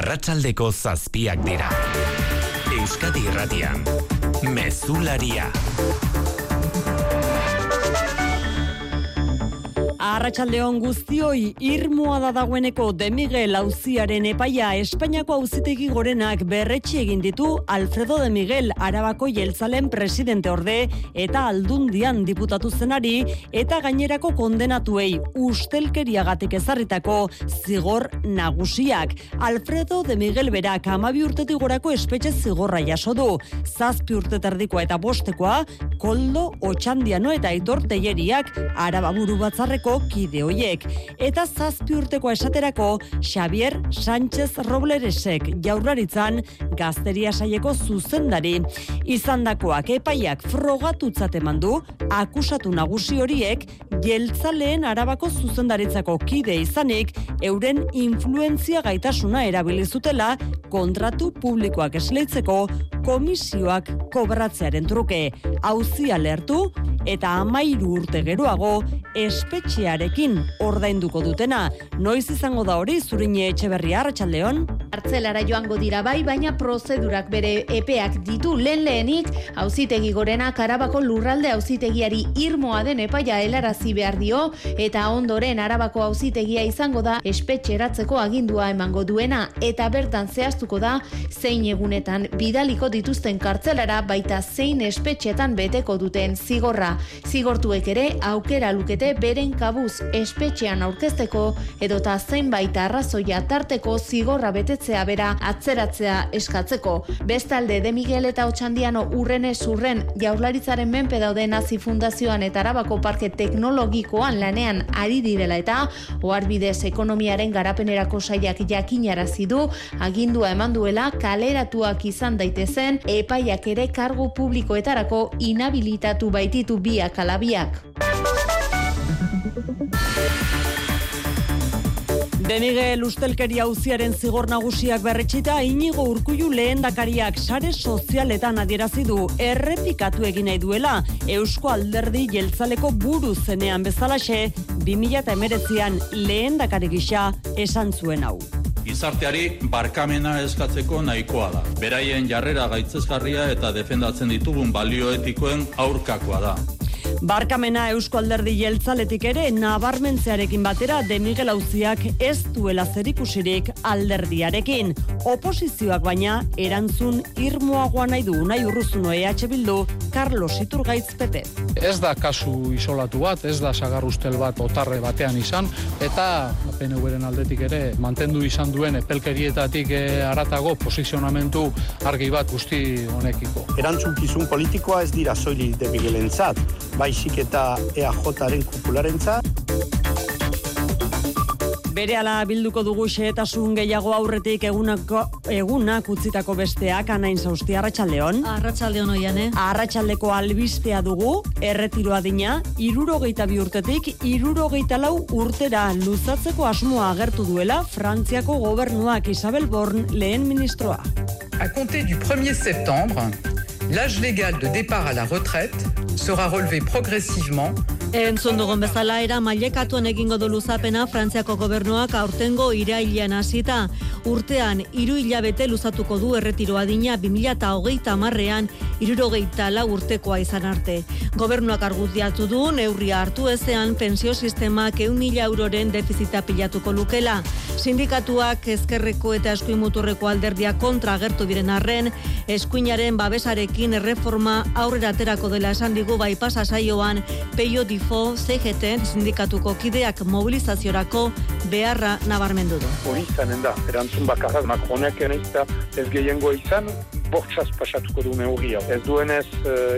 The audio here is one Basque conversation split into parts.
arratsaldeko zazpiak dira. Euskadi Irratian, Mezularia. Arratxaldeon guztioi irmoa da dagoeneko de Miguel auziaren epaia Espainiako auzitegi gorenak berretxe egin ditu Alfredo de Miguel Arabako jeltzalen presidente orde eta aldundian diputatu zenari eta gainerako kondenatuei ustelkeriagatik ezarritako zigor nagusiak. Alfredo de Miguel berak amabi urtetik gorako espetxe zigorra jaso du. Zazpi urte terdikoa eta bostekoa, koldo, otxandiano eta aitor teieriak arababuru batzarreko kide hoiek. Eta zazpi urteko esaterako Xavier Sánchez Robleresek jaurlaritzan gazteria saieko zuzendari. Izandakoak epaiak frogatutzat eman du akusatu nagusi horiek jeltzaleen arabako zuzendaritzako kide izanik euren influentzia gaitasuna erabilizutela kontratu publikoak esleitzeko komisioak kobratzearen truke. Auzia lertu eta amairu urte geroago espetxearekin ordainduko dutena. Noiz izango da hori zurine etxe berri hartxaldeon? Artzelara joango dira bai, baina prozedurak bere epeak ditu lehen lehenik, hauzitegi gorena karabako lurralde hauzitegiari irmoa den epaia helarazi behar dio, eta ondoren arabako hauzitegia izango da espetxeratzeko agindua emango duena, eta bertan zehaztuko da zein egunetan bidaliko dituzten kartzelara baita zein espetxetan beteko duten zigorra. Zigortuek ere aukera lukete beren kabuz espetxean aurkezteko edota zeinbait arrazoia tarteko zigorra betetzea bera atzeratzea eskatzeko. Bestalde de Miguel eta Otxandiano urrene zurren jaurlaritzaren menpe daude nazi fundazioan eta arabako parke teknologikoan lanean ari direla eta oarbidez ekonomiaren garapenerako saiak jakinarazi du agindua eman duela kaleratuak izan daitezen epaiak ere kargu publikoetarako inhabilitatu baititu biak alabiak. De Miguel ustelkeria auziaren zigor nagusiak berretxita inigo urkullu lehendakariak sare sozialetan adierazi du errepikatu egin nahi duela Eusko Alderdi jeltzaleko buru zenean bezalaxe 2019an lehendakari gisa esan zuen hau. Gizarteari barkamena eskatzeko nahikoa da. Beraien jarrera gaitzesgarria eta defendatzen ditugun balioetikoen aurkakoa da. Barkamena Eusko Alderdi Jeltzaletik ere nabarmentzearekin batera de Miguel Auziak ez duela zerikusirik alderdiarekin. Oposizioak baina erantzun irmoagoa nahi du nahi urruzuno EH Bildu Carlos Iturgaitz Pete. Ez da kasu isolatu bat, ez da sagarrustel bat otarre batean izan, eta PNV-ren aldetik ere mantendu izan duen epelkerietatik aratago posizionamentu argi bat guzti honekiko. Erantzunkizun politikoa ez dira soili de Miguelentzat, baizik eta EAJaren kupularentzat. Bere ala bilduko dugu xehetasun gehiago aurretik egunako, egunak utzitako besteak anain zauzti Arratxaldeon. Arratxaldeon oian, eh? Arratxaldeko albistea dugu, erretiroa dina, irurogeita bi urtetik, irurogeita lau urtera luzatzeko asmoa agertu duela Frantziako gobernuak Isabel Born lehen ministroa. A compter du 1er septembre, l'âge légal de départ à la retraite sera relevé progressivement Entzun dugun bezala era mailekatuan egingo du luzapena Frantziako gobernuak aurtengo irailean hasita. Urtean, hiru hilabete luzatuko du erretiro adina 2008 marrean irurogeita la urtekoa izan arte. Gobernuak argudiatu du neurria hartu ezean pensio sistemak eun mila euroren defizita pilatuko lukela. Sindikatuak ezkerreko eta eskuin muturreko alderdia kontra agertu diren arren, eskuinaren babesarekin erreforma aurrera aterako dela esan digu bai pasa saioan peio difo CGT sindikatuko kideak mobilizaziorako beharra nabarmendu du. Hori izanen da, erantzun bakarra, Macronek ez gehiengo izan, bortxaz pasatuko du neurria. Ez duenez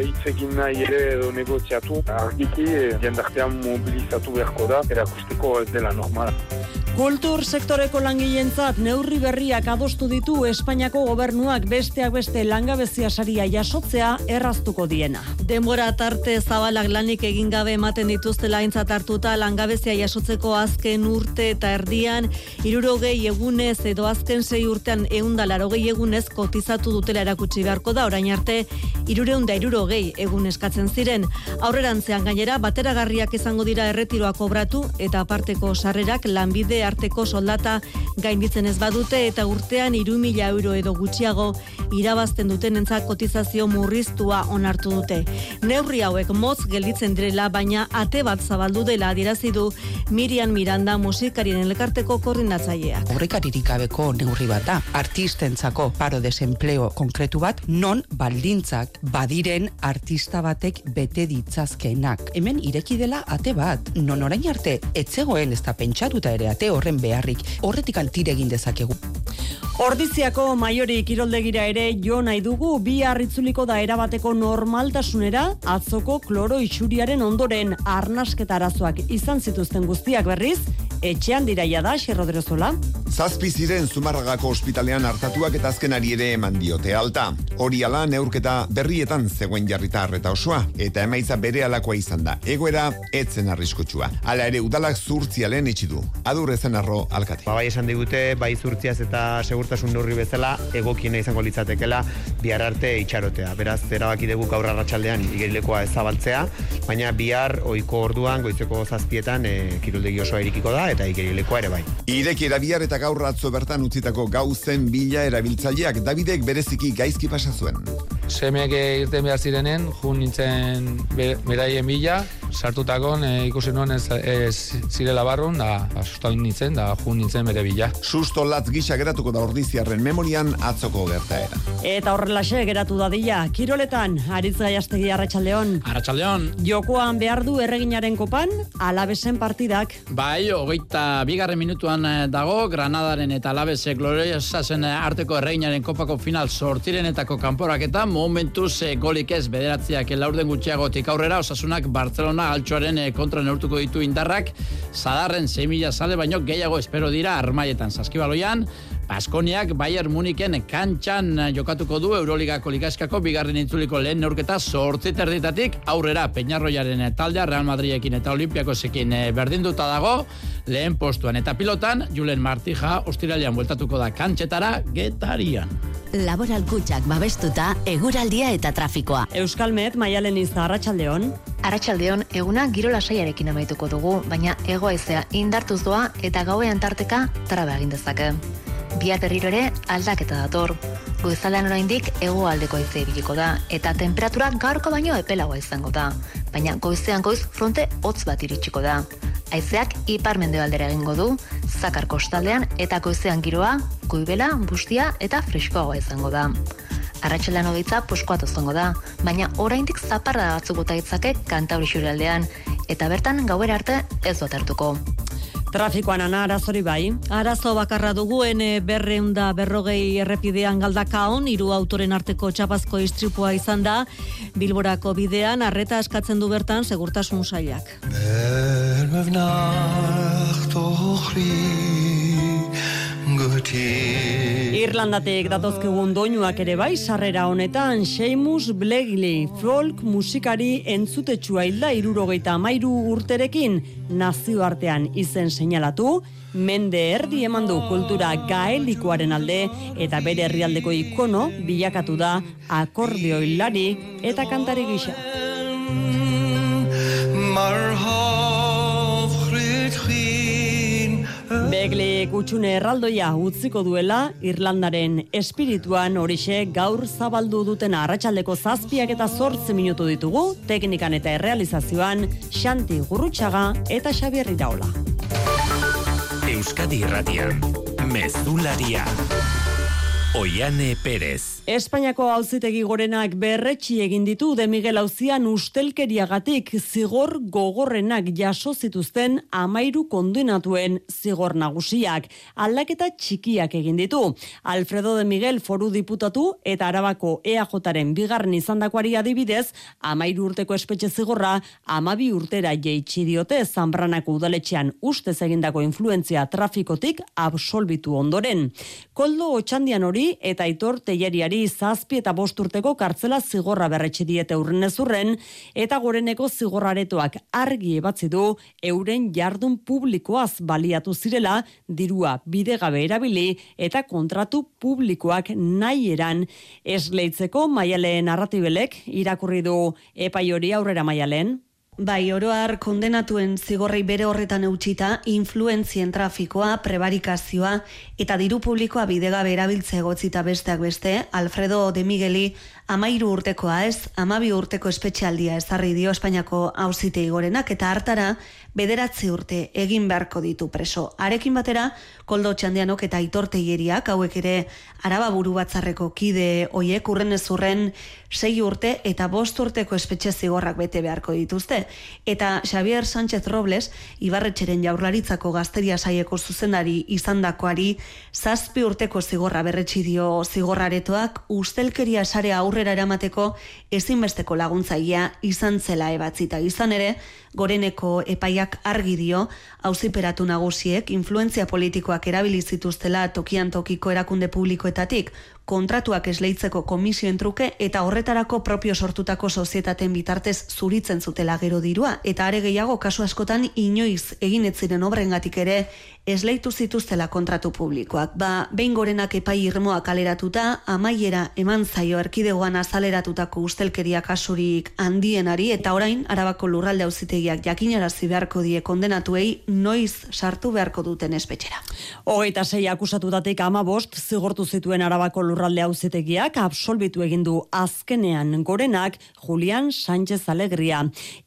hitz egin nahi ere edo negoziatu, argiki jendartean mobilizatu beharko da, erakusteko ez dela normala. Kultur sektoreko langileentzat neurri berriak adostu ditu Espainiako gobernuak besteak beste langabezia saria jasotzea erraztuko diena. Denbora tarte zabalak lanik egin gabe ematen dituzte laintzat hartuta langabezia jasotzeko azken urte eta erdian irurogei egunez edo azken sei urtean eunda larogei egunez kotizatu dutela erakutsi beharko da orain arte irureunda irurogei egun eskatzen ziren. Aurrerantzean gainera bateragarriak izango dira erretiroa kobratu eta aparteko sarrerak lanbide arteko soldata gainditzen ez badute eta urtean iru euro edo gutxiago irabazten duten entzak kotizazio murriztua onartu dute. Neurri hauek motz gelditzen direla, baina ate bat zabaldu dela adirazi du Miriam Miranda musikarien elkarteko koordinatzaileak. Horrekaririk gabeko neurri bat da, artistentzako paro desempleo konkretu bat, non baldintzak badiren artista batek bete ditzazkenak. Hemen ireki dela ate bat, non orain arte etzegoen ez da pentsatuta ere ate horren beharrik, horretik antire egin dezakegu. Ordiziako maiori kiroldegira ere jo nahi dugu bi harritzuliko da erabateko normaltasunera atzoko kloro itxuriaren ondoren arnasketa arazoak izan zituzten guztiak berriz, etxean diraia da, Xerrodrozola. Zazpi ziren Zumarragako ospitalean hartatuak eta azkenari ere eman diote alta. Hori ala neurketa berrietan zegoen jarrita eta osoa, eta emaitza bere alakoa izan da. Egoera, etzen arriskutsua. Hala ere, udalak zurtzialen itxidu. Adur ezen arro alkate. Ba, bai esan digute, bai zurtziaz eta segurtasun neurri bezala, egokiena izango litzatekela, bihar arte itxarotea. Beraz, erabaki dugu gaur arratsaldean igerilekoa ezabaltzea, baina bihar ohiko orduan, goizeko zazpietan, e, kiroldegi osoa irikiko da, eta igerilekoa ere bai. Ireki bihar eta gaur atzo bertan utzitako gauzen bila erabiltzaileak Davidek bereziki gaizki pasa zuen. Semeak irten behar zirenen, jun nintzen beraien bila, sartutakon e, ikusi nuen ez, ez zirela barrun, da asusta nintzen, da jun nintzen bere bila. Susto latz gisa geratuko da ordiziarren memorian atzoko gertaera. Eta horrelaxe geratu dadila, kiroletan, aritz gaiastegi arratsaldeon. Arratxaldeon. Jokoan behar du erreginaren kopan, alabesen partidak. Bai, hogeita bigarren minutuan eh, dago, Granadaren eta alabese gloriosasen eh, arteko erreginaren kopako final sortirenetako kanporaketa, momentuz e, golik ez bederatziak laurden gutxiagotik aurrera, osasunak Barcelona altxoaren kontra neurtuko ditu indarrak, zadarren 6 mila sale baino gehiago espero dira armaietan. Saskibaloian, Baskoniak Bayern Muniken kantxan jokatuko du Euroligako ligaskako bigarren intzuliko lehen neurketa sortzi terditatik aurrera Peñarroiaren taldea Real Madridekin eta Olimpiakosekin berdinduta dago lehen postuan eta pilotan Julen Martija ostiralian bueltatuko da kantxetara getarian. Laboral kutsak babestuta eguraldia eta trafikoa. Euskalmet maialen izta arratsaldeon. Arratsaldeon eguna giro lasaiarekin amaituko dugu, baina egoaizea indartuz doa eta gauean tarteka traba egin dezake. Bihar berriro ere aldaketa dator. Goizaldean oraindik hegoaldeko haize ibiliko da eta temperatura gaurko baino epelagoa izango da. Baina goizean goiz fronte hotz bat iritsiko da. Haizeak ipar-mendebaldera egingo du, zakar kostaldean eta goizean giroa, goibela, bustia eta freskoagoa izango da. Arratxelan hogeitza poskoat izango da, baina oraindik zaparra batzuk bota ditzake kanta hori aldean, eta bertan gauera arte ez dut hartuko. Trafikoan ana arazori bai. Arazo bakarra duguen berreunda berrogei errepidean galdakaon, hiru autoren arteko txapazko istripua izan da, Bilborako bidean, arreta eskatzen du bertan segurtasun sailak. Irlandatik datozkegun doinuak ere bai, sarrera honetan, Seamus Blakely, folk musikari entzutetsua hilda irurogeita mairu urterekin, nazioartean izen seinalatu, mende erdi eman du kultura gaelikoaren alde, eta bere herrialdeko ikono bilakatu da akordeoilari eta kantari gisa. Begle kutsune erraldoia utziko duela Irlandaren espirituan horixe gaur zabaldu duten arratsaldeko zazpiak eta zortze minutu ditugu teknikan eta errealizazioan Xanti Gurrutxaga eta Xabier Iraola. Euskadi Irratian, Mezularia. Oiane Perez. Espainiako auzitegi gorenak berretxi egin ditu de Miguel Auzian ustelkeriagatik zigor gogorrenak jaso zituzten amairu kondenatuen zigor nagusiak. Aldaketa txikiak egin ditu. Alfredo de Miguel foru diputatu eta arabako EAJaren bigarren izandakoari adibidez, amairu urteko espetxe zigorra amabi urtera jeitsi diote zanbranako udaletxean ustez egindako influentzia trafikotik absolbitu ondoren. Koldo otxandian hori eta itor teieriari zazpi eta bost urteko kartzela zigorra berretxe diete urren ezurren, eta goreneko zigorraretoak argi ebatzi du euren jardun publikoaz baliatu zirela dirua bidegabe erabili eta kontratu publikoak nahi eran esleitzeko maialeen narratibelek irakurri du epai hori aurrera maialen. Bai, oroar kondenatuen zigorrei bere horretan eutxita, influentzien trafikoa, prebarikazioa eta diru publikoa bidegabe erabiltze egotzita besteak beste, Alfredo de Migueli amairu urtekoa ez, amabi urteko espetxaldia ezarri dio Espainiako hauzitei gorenak eta hartara bederatzi urte egin beharko ditu preso. Arekin batera, koldo txandianok eta itorteieriak hauek ere araba buru batzarreko kide oiek urren ez urren sei urte eta bost urteko espetxe zigorrak bete beharko dituzte. Eta Xavier Sánchez Robles, Ibarretxeren jaurlaritzako gazteria saieko zuzendari izandakoari zazpi urteko zigorra berretsi dio zigorraretoak ustelkeria sare aurrera eramateko ezinbesteko laguntzaia izan zela ebatzita. Izan ere, goreneko epaiak argi dio, auziperatu nagusiek, influenzia politikoak erabili zituztela tokian tokiko erakunde publikoetatik, kontratuak esleitzeko komisioen truke eta horretarako propio sortutako sozietaten bitartez zuritzen zutela gero dirua eta are gehiago kasu askotan inoiz egin ez ziren obrengatik ere esleitu zituztela kontratu publikoak. Ba, behin gorenak epai irmoa kaleratuta, amaiera eman zaio erkidegoan azaleratutako ustelkeria kasurik handienari eta orain arabako lurralde auzitegiak jakinarazi beharko die kondenatuei noiz sartu beharko duten espetxera. Hogeita sei akusatutatik ama bost zigortu zituen arabako lurralde auzitegiak absolbitu egin du azkenean gorenak Julian Sánchez Alegria.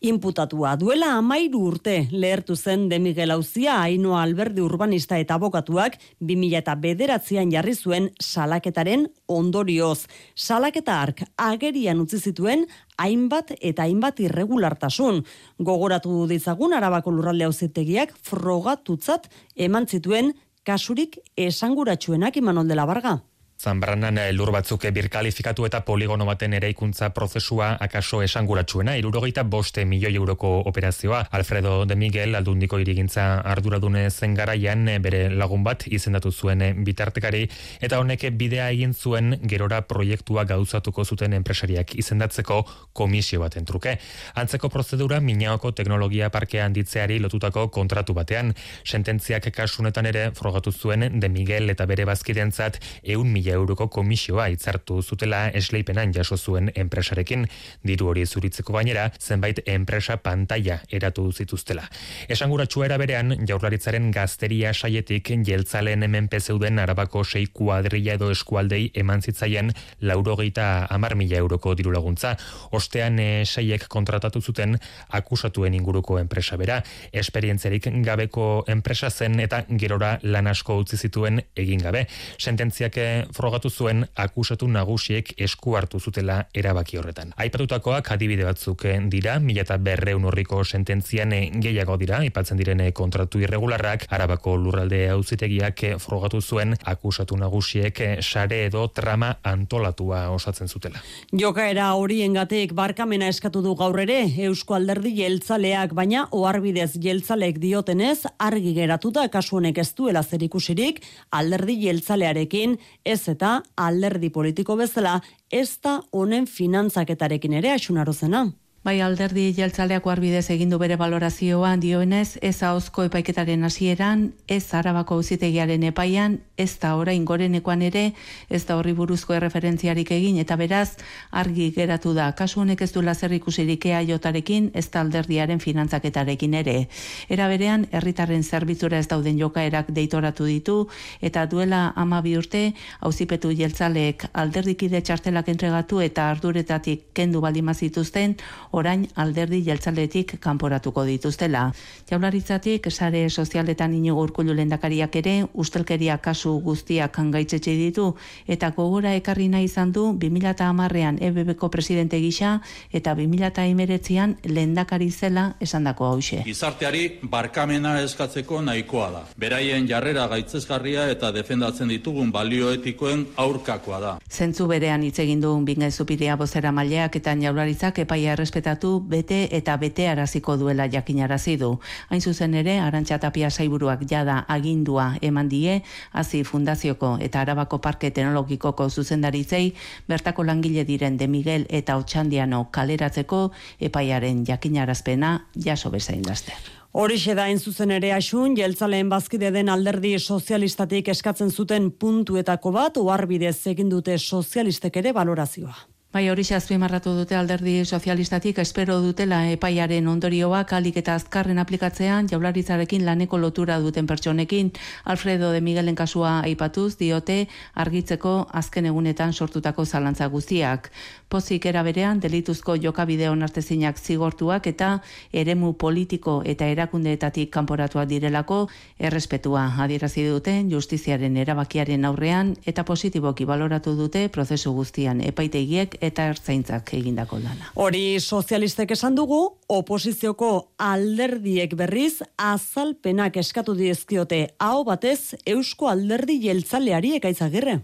Imputatua duela amairu urte lehertu zen de Miguel Auzia Ainoa Alberdi urbanista eta abokatuak 2000 eta bederatzean jarri zuen salaketaren ondorioz. Salaketa ark agerian utzi zituen hainbat eta hainbat irregulartasun. Gogoratu ditzagun arabako lurralde auzitegiak frogatutzat eman zituen kasurik esanguratsuenak imanol dela barga. Zanbranan lur batzuk birkalifikatu eta poligono baten eraikuntza prozesua akaso esanguratsuena, irurogeita boste milioi euroko operazioa. Alfredo de Miguel aldundiko irigintza arduradune zen garaian bere lagun bat izendatu zuen bitartekari, eta honek bidea egin zuen gerora proiektua gauzatuko zuten enpresariak izendatzeko komisio baten truke. Antzeko prozedura minaoko teknologia parkea handitzeari lotutako kontratu batean, sententziak kasunetan ere frogatu zuen de Miguel eta bere bazkidentzat eun mila euroko komisioa itzartu zutela esleipenan jaso zuen enpresarekin diru hori zuritzeko gainera zenbait enpresa pantalla eratu zituztela. Esanguratsua era berean jaurlaritzaren gazteria saietik jeltzalen hemen zeuden arabako sei kuadrilla edo eskualdei eman zitzaien laurogeita amar mila euroko diru laguntza. Ostean e, saiek kontratatu zuten akusatuen inguruko enpresa bera. Esperientzerik gabeko enpresa zen eta gerora lan asko utzi zituen egin gabe. Sententziak eh, frogatu zuen akusatu nagusiek esku hartu zutela erabaki horretan. Aipatutakoak adibide batzuk dira, mila eta berreun horriko sententzian eh, gehiago dira, ipatzen direne eh, kontratu irregularrak, arabako lurralde auzitegiak frogatu zuen akusatu nagusiek sare edo trama antolatua osatzen zutela. Jokaera horien gatek barkamena eskatu du gaur ere, Eusko Alderdi jeltzaleak, baina oarbidez jeltzalek diotenez, argi geratuta kasu honek ez duela zerikusirik, alderdi jeltzalearekin ez eta alderdi politiko bezala ez da honen finantzaketarekin ere asunarozena. Bai alderdi jeltzaleako arbidez egin du bere valorazioan dioenez, ez ahozko epaiketaren hasieran, ez arabako auzitegiaren epaian, ez da orain gorenekoan ere, ez da horri buruzko erreferentziarik egin, eta beraz, argi geratu da, kasu honek ez du lazer ikusirik jotarekin, ez da alderdiaren finantzaketarekin ere. Era berean, herritarren zerbitzura ez dauden jokaerak deitoratu ditu, eta duela ama bi urte, auzipetu jeltzaleek alderdikide txartelak entregatu eta arduretatik kendu baldimazituzten, orain alderdi jeltzaletik kanporatuko dituztela. Jaularitzatik sare sozialetan inigo urkullu lendakariak ere ustelkeria kasu guztiak gaitzetxe ditu eta gogora ekarri nahi izan du 2010ean EBBko presidente gisa eta 2019ean lendakari zela esandako hause. Gizarteari barkamena eskatzeko nahikoa da. Beraien jarrera gaitzesgarria eta defendatzen ditugun balioetikoen aurkakoa da. Zentzu berean hitz egin du bingai zupiria bozera maileak eta jaularitzak epaia errespet errespetatu bete eta bete araziko duela jakinarazi du. Hain zuzen ere, Arantxa Tapia Saiburuak jada agindua eman die, hazi fundazioko eta Arabako Parke Teknologikoko zuzendaritzei, bertako langile diren de Miguel eta Otxandiano kaleratzeko epaiaren jakinarazpena jaso bezain laster. Horixe da zuzen ere asun, jeltzaleen bazkide den alderdi sozialistatik eskatzen zuten puntuetako bat, oarbidez egin dute sozialistek ere valorazioa. Bai, hori azpimarratu dute alderdi sozialistatik, espero dutela epaiaren ondorioak alik eta azkarren aplikatzean jaularitzarekin laneko lotura duten pertsonekin. Alfredo de Miguelen kasua aipatuz diote argitzeko azken egunetan sortutako zalantza guztiak. Pozik era berean delituzko jokabide onartezinak zigortuak eta eremu politiko eta erakundeetatik kanporatuak direlako errespetua adierazi duten justiziaren erabakiaren aurrean eta positiboki baloratu dute prozesu guztian epaitegiek eta ertzaintzak egindako lana. Hori sozialistek esan dugu, oposizioko alderdiek berriz azalpenak eskatu diezkiote hau batez Eusko Alderdi Jeltzaleari ekaitzagirre.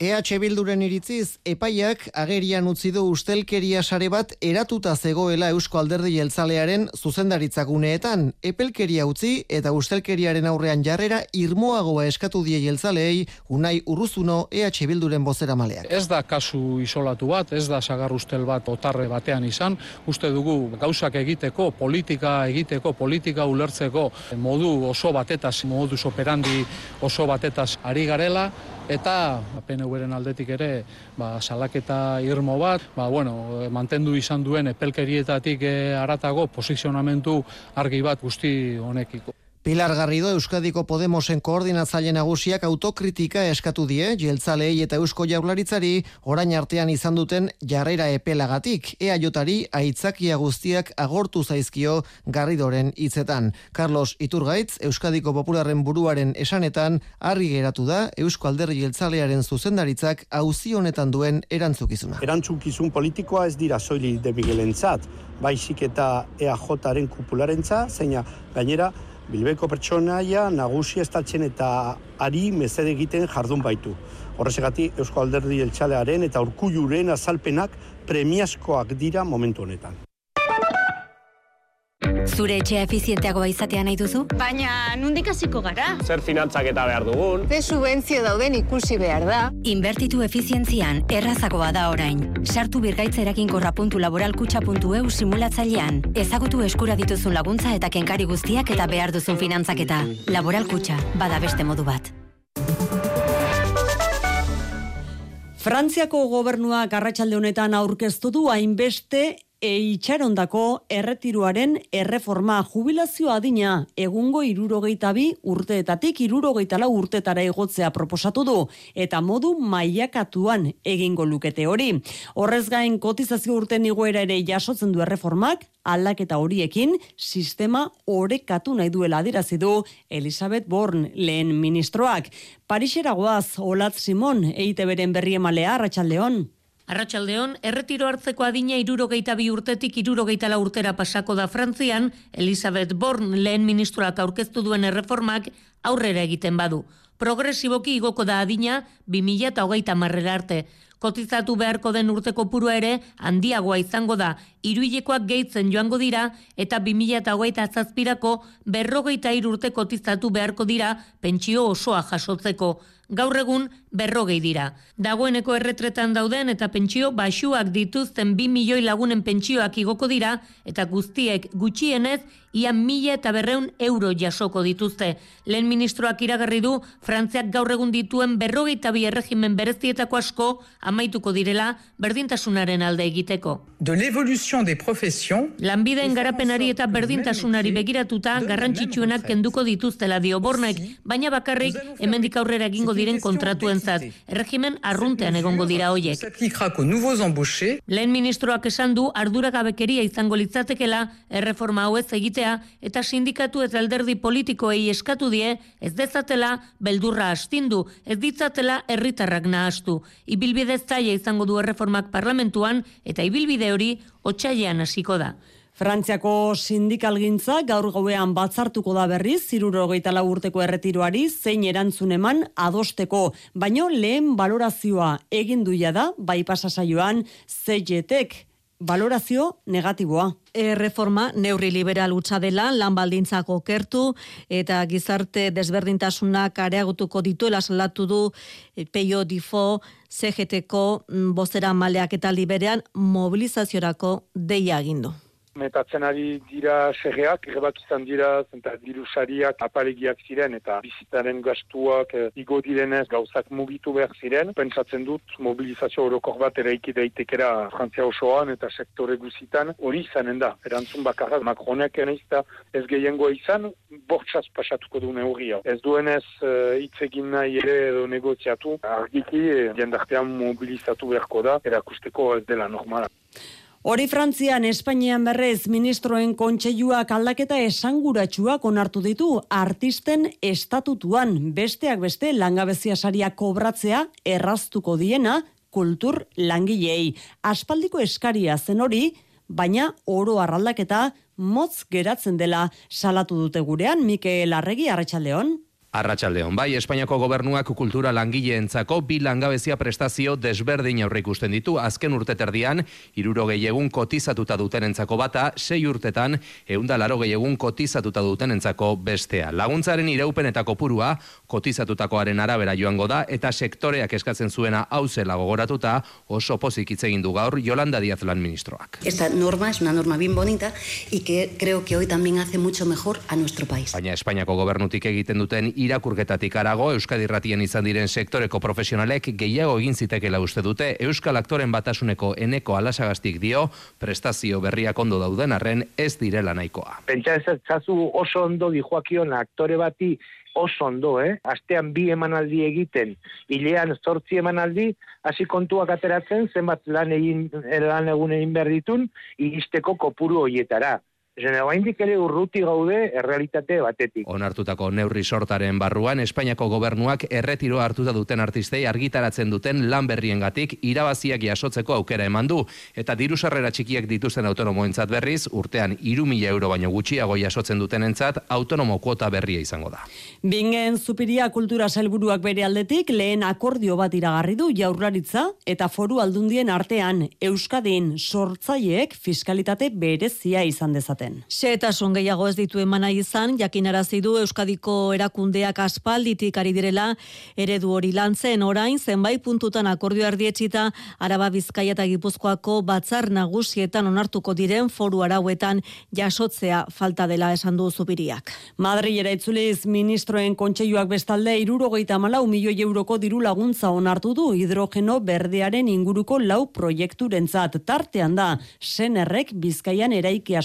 EH Bilduren iritziz, epaiak agerian utzi du ustelkeria sare bat eratuta zegoela Eusko Alderdi Jeltzalearen zuzendaritzaguneetan, epelkeria utzi eta ustelkeriaren aurrean jarrera irmoagoa eskatu die jeltzaleei unai urruzuno EH Bilduren bozera maleak. Ez da kasu isolatu bat, ez da sagar ustel bat otarre batean izan, uste dugu gauzak egiteko, politika egiteko, politika ulertzeko modu oso batetaz, modus operandi oso batetaz ari garela, eta PNV-ren aldetik ere ba, salaketa irmo bat, ba, bueno, mantendu izan duen epelkerietatik eh, aratago posizionamentu argi bat guzti honekiko. Pilar Garrido Euskadiko Podemosen koordinatzaile nagusiak autokritika eskatu die jeltzalei eta Eusko Jaurlaritzari orain artean izan duten jarrera epelagatik EAJari aitzakia guztiak agortu zaizkio Garridoren hitzetan. Carlos Iturgaitz Euskadiko Popularren buruaren esanetan argi geratu da Eusko Alderri jeltzalearen zuzendaritzak auzi honetan duen erantzukizuna. Erantzukizun politikoa ez dira soili de Miguelentzat, baizik eta EAJaren kupularentzat, zeina gainera Bilbeko pertsonaia nagusi estaltzen eta ari mezede egiten jardun baitu. Horrezegati Eusko Alderdi Eltsalearen eta Urkulluren azalpenak premiazkoak dira momentu honetan. Zure etxea efizienteagoa izatea nahi duzu? Baina, nundik hasiko gara? Zer finantzak eta behar dugun? Ze subentzio dauden ikusi behar da? Inbertitu efizientzian, errazagoa da orain. Sartu birgaitza eraginkorra.laboralkutxa.eu simulatzailean. Ezagutu eskura dituzun laguntza eta kenkari guztiak eta behar duzun finantzaketa. Laboralkutxa, bada beste modu bat. Frantziako gobernuak arratsalde honetan aurkeztu du hainbeste Eitxarondako erretiruaren erreforma jubilazio adina egungo irurogeita bi urteetatik irurogeita lau urtetara egotzea proposatu du eta modu maiakatuan egingo lukete hori. Horrez gain kotizazio urten igoera ere jasotzen du erreformak, aldaketa horiekin sistema orekatu nahi duela adirazi du Elizabeth Born lehen ministroak. Parixera goaz, Olat Simon, eite beren berri emalea, Arratxaldeon. Arratxaldeon, erretiro hartzeko adina irurogeita bi urtetik irurogeita la urtera pasako da Frantzian, Elizabeth Born lehen ministroak aurkeztu duen erreformak aurrera egiten badu. Progresiboki igoko da adina 2000 eta hogeita marrera arte. Kotizatu beharko den urteko purua ere handiagoa izango da, iruilekoak gehitzen joango dira eta 2000 eta hogeita zazpirako berrogeita irurte kotizatu beharko dira pentsio osoa jasotzeko gaur egun berrogei dira. Dagoeneko erretretan dauden eta pentsio basuak dituzten bi milioi lagunen pentsioak igoko dira eta guztiek gutxienez ia mila eta berreun euro jasoko dituzte. Lehen ministroak iragarri du Frantziak gaur egun dituen berrogeita bi erregimen berezietako asko amaituko direla berdintasunaren alde egiteko. De l'évolution des professions. Lanbideen garapenari eta berdintasunari begiratuta garrantzitsuenak kenduko dituztela dio bornek, baina bakarrik hemendik aurrera egingo diren kontratuentzat. Erregimen arruntean egongo dira hoiek. Lehen ministroak esan du arduragabekeria izango litzatekela erreforma hau ez egitea eta sindikatu eta alderdi politikoei eskatu die ez dezatela beldurra astindu, ez ditzatela herritarrak nahastu. Ibilbide zaila izango du erreformak parlamentuan eta ibilbide hori otxailean hasiko da. Frantziako sindikalgintza gaur gauean batzartuko da berriz, ziruro geitala urteko erretiroari, zein erantzun eman adosteko, baino lehen balorazioa egin duia da, bai pasasaioan, zeietek, valorazio negatiboa. Erreforma neurri liberal utza dela, lan baldintzako kertu, eta gizarte desberdintasunak areagutuko dituela salatu du eh, peio difo, CGT-ko mm, bozera maleak eta liberean mobilizaziorako deia agindu. Metatzen ari dira segeak, errebat izan dira, zenta dirusariak apalegiak ziren, eta bizitaren gastuak e, igo direnez gauzak mugitu behar ziren. Pentsatzen dut, mobilizazio orokor bat eraiki daitekera Frantzia osoan eta sektore guzitan, hori izanen da. Erantzun bakarra, Macronek enezta ez gehiengoa izan, bortxaz pasatuko du neurria. Ez duenez hitz egin nahi ere edo negoziatu, argiki e, jendartean mobilizatu beharko da, erakusteko ez dela normala. Hori Frantzian, Espainian berrez, ministroen kontseiluak aldaketa esanguratsuak onartu ditu artisten estatutuan, besteak beste langabezia saria kobratzea erraztuko diena kultur langilei. Aspaldiko eskaria zen hori, baina oro arraldaketa motz geratzen dela salatu dute gurean, Mikel Arregi, Arratxaldeon. Arratxaldeon, bai, Espainiako gobernuak kultura langileentzako bi langabezia prestazio desberdin aurre ikusten ditu, azken urteterdian, iruro egun kotizatuta dutenentzako bata, sei urtetan, eunda laro egun kotizatuta dutenentzako bestea. Laguntzaren iraupenetako purua, kotizatutakoaren arabera joango da, eta sektoreak eskatzen zuena hauzela gogoratuta, oso pozik egin du gaur, Yolanda Díaz lan ministroak. Esta norma es una norma bien bonita, y que creo que hoy también hace mucho mejor a nuestro país. Baina Espainiako gobernutik egiten duten irakurketatik arago Euskadi Ratien izan diren sektoreko profesionalek gehiago egin zitekela uste dute Euskal Aktoren batasuneko eneko alasagaztik dio prestazio berriak ondo dauden arren ez direla nahikoa. Pentsa ez oso ondo dijoakion aktore bati oso ondo, eh? Astean bi emanaldi egiten, hilean zortzi emanaldi, hasi kontuak ateratzen, zenbat lan egin, lan egun egin behar ditun, iristeko kopuru hoietara. Zene, oaindik ere urruti gaude errealitate batetik. Onartutako neurri sortaren barruan, Espainiako gobernuak erretiro hartuta duten artistei argitaratzen duten lan berriengatik irabaziak jasotzeko aukera eman du. Eta diru sarrera txikiak dituzten autonomoentzat berriz, urtean iru mila euro baino gutxiago jasotzen duten entzat, autonomo kuota berria izango da. Bingen zupiria kultura sailburuak bere aldetik, lehen akordio bat iragarri du jaurlaritza eta foru aldundien artean Euskadin sortzaileek fiskalitate berezia izan dezaten ziren. Xetasun gehiago ez ditu emana izan, jakinarazi du Euskadiko erakundeak aspalditik ari direla, eredu hori lantzen orain, zenbait puntutan akordio ardietxita, araba bizkaia eta gipuzkoako batzar nagusietan onartuko diren foru arauetan jasotzea falta dela esan du zubiriak. Madri ere itzuliz ministroen kontseiluak bestalde irurogeita malau milioi euroko diru laguntza onartu du hidrogeno berdearen inguruko lau proiekturentzat tartean da, senerrek bizkaian eraiki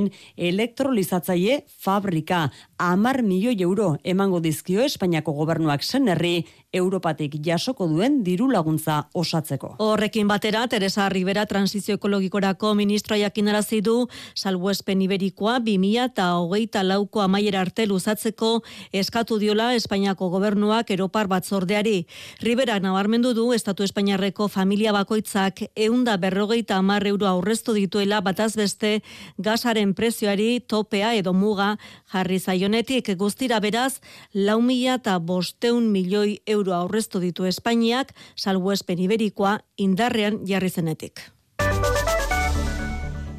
asmoduen elektrolizatzaile fabrika. Amar milioi euro emango dizkio Espainiako gobernuak senerri Europatik jasoko duen diru laguntza osatzeko. Horrekin batera, Teresa Rivera transizio ekologikorako ministroa jakinarazi du salbuespen iberikoa 2000 eta hogeita lauko amaiera arte luzatzeko eskatu diola Espainiako gobernuak Europar batzordeari. Rivera nabarmendu du Estatu Espainiarreko familia bakoitzak eunda berrogeita amar euro aurreztu dituela bataz beste gasaren prezioari topea edo muga jarri zaionetik guztira beraz lau mila eta bosteun milioi euro euro aurreztu ditu Espainiak, salbuespen iberikoa indarrean jarri zenetik.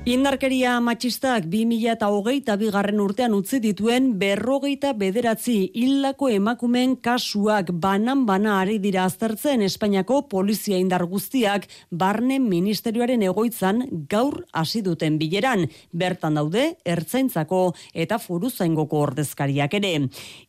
Indarkeria matxistak 2000 eta hogeita bigarren urtean utzi dituen berrogeita bederatzi hildako emakumen kasuak banan-bana ari dira aztertzen Espainiako polizia indar guztiak barne ministerioaren egoitzan gaur hasi duten bileran. Bertan daude, ertzaintzako eta foruzaingoko ordezkariak ere.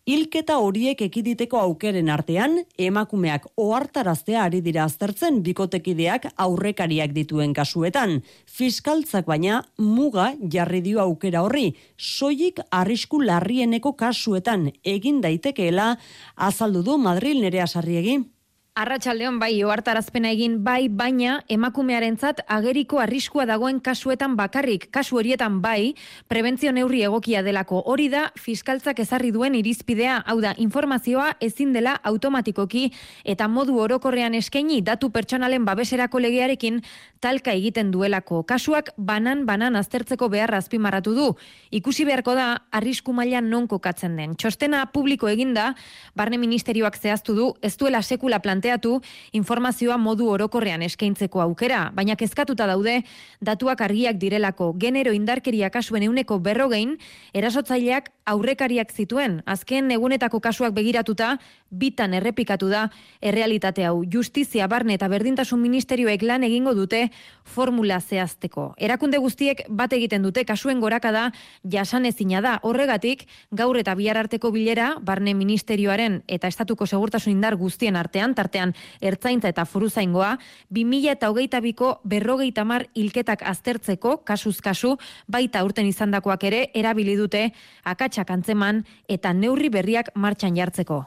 Hilketa horiek ekiditeko aukeren artean, emakumeak ohartaraztea ari dira aztertzen bikotekideak aurrekariak dituen kasuetan. Fiskaltzak baina muga jarri dio aukera horri, soilik arrisku larrieneko kasuetan egin daitekeela azaldu du Madril nerea sarriegi. Arratxaldeon bai ohartarazpena egin bai, baina emakumearentzat ageriko arriskua dagoen kasuetan bakarrik, kasu horietan bai, prebentzio neurri egokia delako hori da fiskaltzak ezarri duen irizpidea, hau da informazioa ezin dela automatikoki eta modu orokorrean eskaini datu pertsonalen babeserako legearekin talka egiten duelako. Kasuak banan banan aztertzeko beharra azpimarratu du. Ikusi beharko da arrisku mailan non kokatzen den. Txostena publiko eginda, barne ministerioak zehaztu du, ez duela sekula plan planteatu informazioa modu orokorrean eskaintzeko aukera, baina kezkatuta daude datuak argiak direlako genero indarkeria kasuen euneko berrogein erasotzaileak aurrekariak zituen. Azken egunetako kasuak begiratuta, bitan errepikatu da errealitate hau justizia barne eta berdintasun ministerioek lan egingo dute formula zehazteko. Erakunde guztiek bat egiten dute kasuen gorakada jasanezina da. Horregatik, gaur eta bihar arteko bilera barne ministerioaren eta estatuko segurtasun indar guztien artean, tartean ertzaintza eta foruzaingoa, 2000 eta hogeita biko berrogeita mar hilketak aztertzeko, kasuz kasu, baita urten izandakoak ere, erabili dute akatsak antzeman eta neurri berriak martxan jartzeko.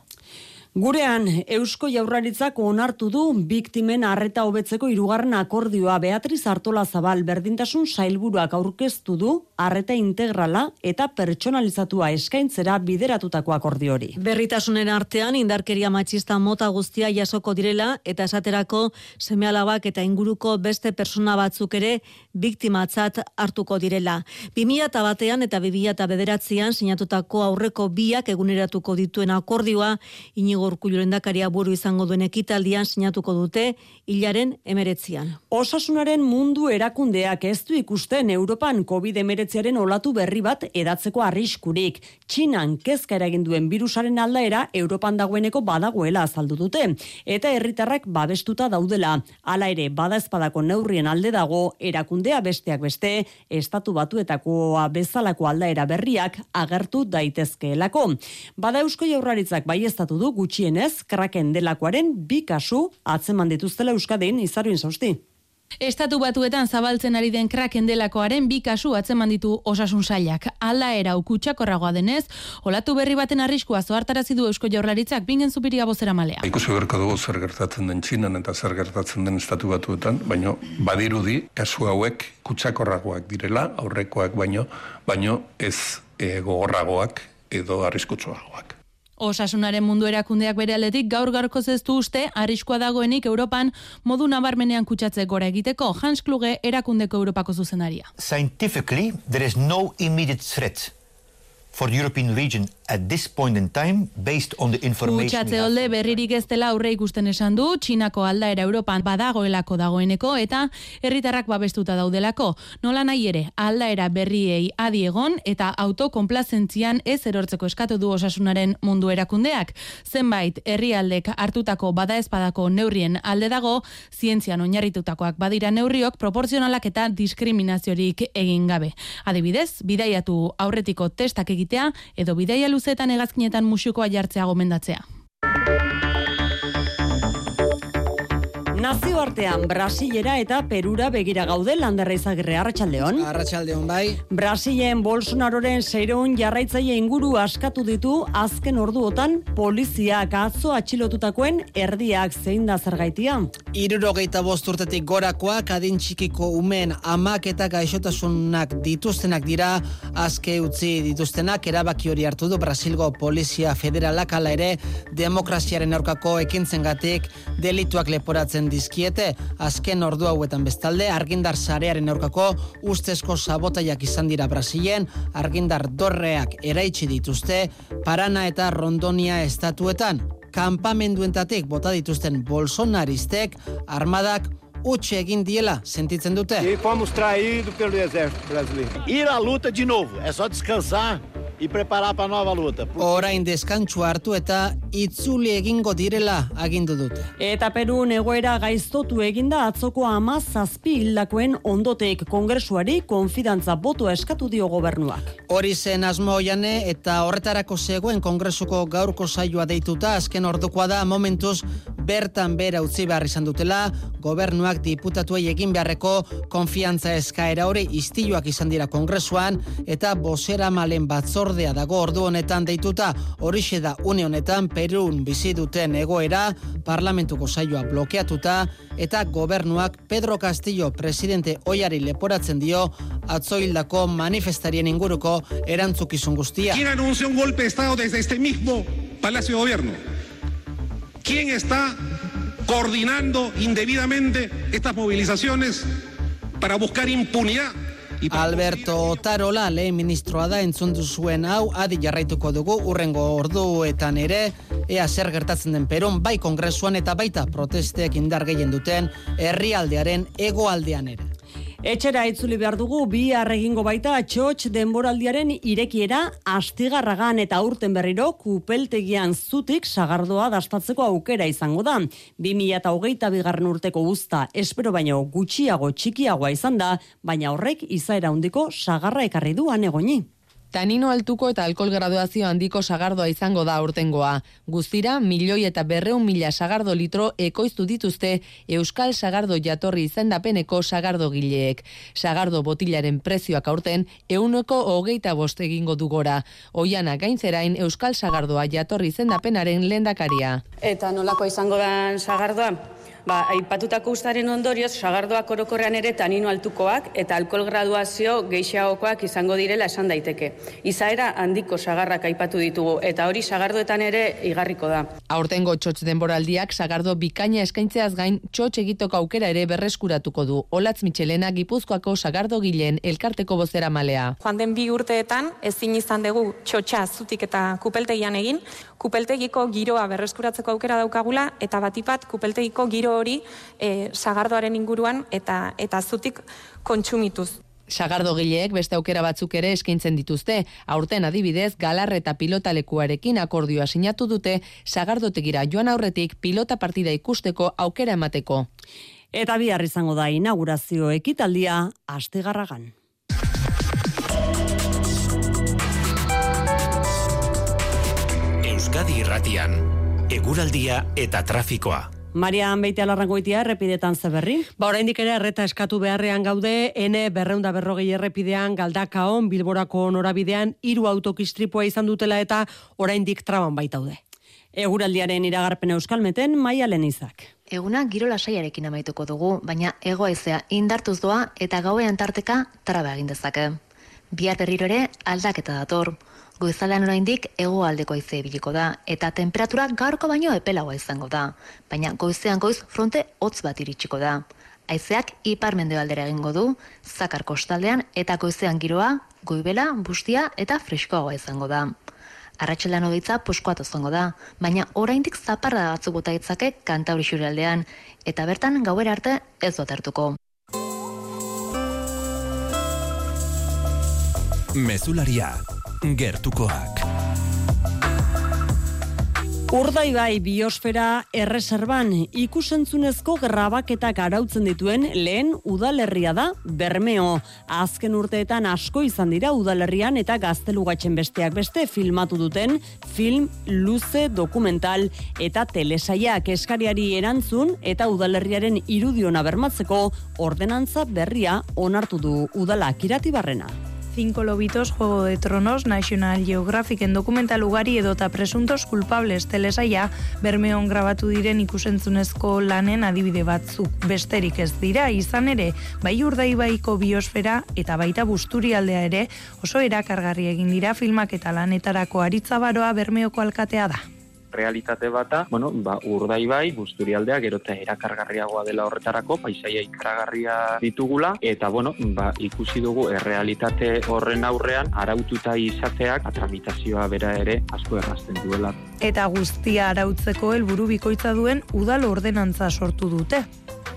Gurean, Eusko Jaurlaritzak onartu du biktimen harreta hobetzeko hirugarren akordioa. Beatriz Artola Zabal berdintasun sailburuak aurkeztu du harreta integrala eta pertsonalizatua eskaintzera bideratutako akordio hori. Berritasunen artean indarkeria matxista mota guztia jasoko direla eta esaterako semealabak eta inguruko beste persona batzuk ere biktimatzat hartuko direla. 2000 batean eta 2000 bederatzean sinatutako aurreko biak eguneratuko dituen akordioa inigo Urkullu lehendakaria buru izango duen ekitaldian sinatuko dute hilaren emeretzian. Osasunaren mundu erakundeak ez du ikusten Europan COVID-19aren olatu berri bat edatzeko arriskurik. Txinan kezka eragin duen virusaren aldaera Europan dagoeneko badagoela azaldu dute. Eta herritarrak babestuta daudela. Hala ere, bada espadako neurrien alde dago, erakundea besteak beste, estatu batuetakoa bezalako aldaera berriak agertu daitezkeelako. Bada eusko jaurraritzak bai estatu du gutxi gutxienez, kraken delakoaren bi kasu atzeman dituztela Euskadin izaruin zausti. Estatu batuetan zabaltzen ari den kraken delakoaren bi kasu atzeman ditu osasun sailak. Alda era ukutsakorragoa denez, olatu berri baten arriskua zoartarazi du Eusko Jaurlaritzak bingen zupiria bozera malea. Ikusi berko dugu zer gertatzen den Txinan eta zer gertatzen den estatu batuetan, baino badirudi kasu hauek kutsakorragoak direla, aurrekoak baino, baino ez e, gogorragoak edo arriskutsuagoak. Osasunaren mundu erakundeak bere aldetik gaur garko zeztu uste arriskoa dagoenik Europan modu nabarmenean kutsatze gora egiteko Hans Kluge erakundeko Europako zuzenaria. Scientifically, there is no immediate threat for the European region at this point in time based on the information Kutsatze holde berririk ez dela aurre ikusten esan du Txinako aldaera Europan badagoelako dagoeneko eta herritarrak babestuta daudelako. Nola nahi ere aldaera berriei adi egon eta autokonplazentzian ez erortzeko eskatu du osasunaren mundu erakundeak. Zenbait herrialdek hartutako badaezpadako neurrien alde dago zientzian oinarritutakoak badira neurriok proporzionalak eta diskriminaziorik egin gabe. Adibidez bidaiatu aurretiko testak egitea edo bidaia luzetan egazkinetan musukoa jartzea gomendatzea. Nazioartean Brasilera eta Perura begira gaude landerra izagirre Arratsaldeon. Arratsaldeon bai. Brasilen Bolsonaroren seiron jarraitzaile inguru askatu ditu azken orduotan poliziak atzo atxilotutakoen erdiak zein da zergaitia. Irurogeita bost urtetik gorakoak adin txikiko umen amak eta gaixotasunak dituztenak dira azke utzi dituztenak erabaki hori hartu du Brasilgo Polizia Federalak ala ere demokraziaren aurkako ekintzengatik delituak leporatzen dizkiete azken ordu hauetan bestalde argindar sarearen aurkako ustezko sabotaiak izan dira Brasilen argindar dorreak eraitsi dituzte Parana eta Rondonia estatuetan kanpamenduentatik bota dituzten bolsonaristek armadak utxe egin diela sentitzen dute. E fomos traídos pelo exército brasileiro. Ir à luta de novo, é só descansar y preparar para nova luta. Orain deskantsu hartu eta itzuli egingo direla agindu dute. Eta Peru egoera gaiztotu eginda atzoko ama zazpi hildakoen ondotek kongresuari konfidantza botoa eskatu dio gobernuak. Hori zen asmo jane eta horretarako zegoen kongresuko gaurko saioa deituta azken ordukoa da momentuz bertan bera utzi behar izan dutela gobernuak diputatuei egin beharreko konfiantza eskaera hori istiluak izan dira kongresuan eta bosera malen batzordea dago ordu honetan deituta horixe da une honetan Perun bizi duten egoera parlamentuko saioa blokeatuta eta gobernuak Pedro Castillo presidente oiari leporatzen dio atzoildako manifestarien inguruko erantzukizun guztia. ¿Quién anuncia un golpe de Estado desde este mismo Palacio de Gobierno? ¿Quién está coordinando indebidamente estas movilizaciones para buscar impunidad? Alberto Otarola lehen ministroa da entzun zuen hau adi jarraituko dugu urrengo orduetan ere ea zer gertatzen den peron bai kongresuan eta baita protesteak indar gehien duten herrialdearen hegoaldean ere. Etxera itzuli behar dugu bi arregingo baita txotx denboraldiaren irekiera astigarragan eta urten berriro kupeltegian zutik sagardoa dastatzeko aukera izango da. 2008 bigarren urteko guzta espero baino gutxiago txikiagoa izan da, baina horrek izaera handiko sagarra ekarri du anegoni. Tanino altuko eta alkohol graduazio handiko sagardoa izango da urtengoa. Guztira, milioi eta berreun mila sagardo litro ekoiztu dituzte Euskal Sagardo jatorri izendapeneko sagardo gileek. Sagardo botilaren prezioak aurten, euneko hogeita bost egingo dugora. Oiana gainzerain Euskal Sagardoa jatorri izendapenaren lendakaria. Eta nolako izango da sagardoa? Ba, aipatutako ustaren ondorioz, sagardoak orokorrean ere tanino altukoak eta alkohol graduazio geixagokoak izango direla esan daiteke. Izaera handiko sagarrak aipatu ditugu eta hori sagardoetan ere igarriko da. Aurtengo txotx denboraldiak sagardo bikaina eskaintzeaz gain txotx egitoko aukera ere berreskuratuko du. Olatz Michelena Gipuzkoako sagardo gileen elkarteko bozera malea. Joan den bi urteetan ezin izan dugu txotxa zutik eta kupeltegian egin, kupeltegiko giroa berreskuratzeko aukera daukagula eta batipat kupeltegiko giro hori e, sagardoaren inguruan eta eta zutik kontsumituz. Sagardo gileek beste aukera batzuk ere eskaintzen dituzte. Aurten adibidez, galar eta pilotalekuarekin akordioa sinatu dute, sagardotegira joan aurretik pilota partida ikusteko aukera emateko. Eta bihar izango da inaugurazio ekitaldia astegarragan. Euskadi Irratian, eguraldia eta trafikoa. Marian Beite Alarrangoitia errepidetan zeberri. Ba, oraindik ere erreta eskatu beharrean gaude, N berreunda berrogei errepidean, galdakaon, bilborako norabidean, hiru autokistripoa izan dutela eta oraindik traban baitaude. Eguraldiaren iragarpen euskalmeten, maia lenizak. Eguna giro lasaiarekin amaituko dugu, baina egoaizea indartuz doa eta gauean tarteka traba egin dezake. Bihar berriro ere aldaketa dator. Goizalean oraindik hegoaldeko haize ibiliko da eta temperatura gaurko baino epelagoa izango da, baina goizean goiz fronte hotz bat iritsiko da. Haizeak iparmendebaldera egingo du, zakar kostaldean eta goizean giroa, goibela, bustia eta freskoagoa izango da. Arratxelan hogeitza poskoat izango da, baina oraindik zaparra batzuk bota itzake kantauri aldean, eta bertan gauera arte ez dut hartuko. Mezularia, gertukoak. Urdaibai biosfera erreserban ikusentzunezko grabaketak arautzen dituen lehen udalerria da Bermeo. Azken urteetan asko izan dira udalerrian eta gaztelugatzen besteak beste filmatu duten film luze dokumental eta telesaiak eskariari erantzun eta udalerriaren irudiona bermatzeko ordenantza berria onartu du udalak iratibarrena. Cinco Lobitos, Juego de Tronos, National Geographic en dokumental ugari edota presuntos culpables. Telesaia bermeon grabatu diren ikusentzunezko lanen adibide batzuk. Besterik ez dira izan ere bai urdaibaiko biosfera eta baita busturi aldea ere oso erakargarri egin dira filmak eta lanetarako aritzabaroa bermeoko alkatea da realitate bata, bueno, ba, urdai bai, busturialdea, gero eta erakargarriagoa dela horretarako, paisaia ikaragarria ditugula, eta bueno, ba, ikusi dugu errealitate horren aurrean, araututa izateak, atramitazioa bera ere, asko errazten duela. Eta guztia arautzeko helburu bikoitza duen udal ordenantza sortu dute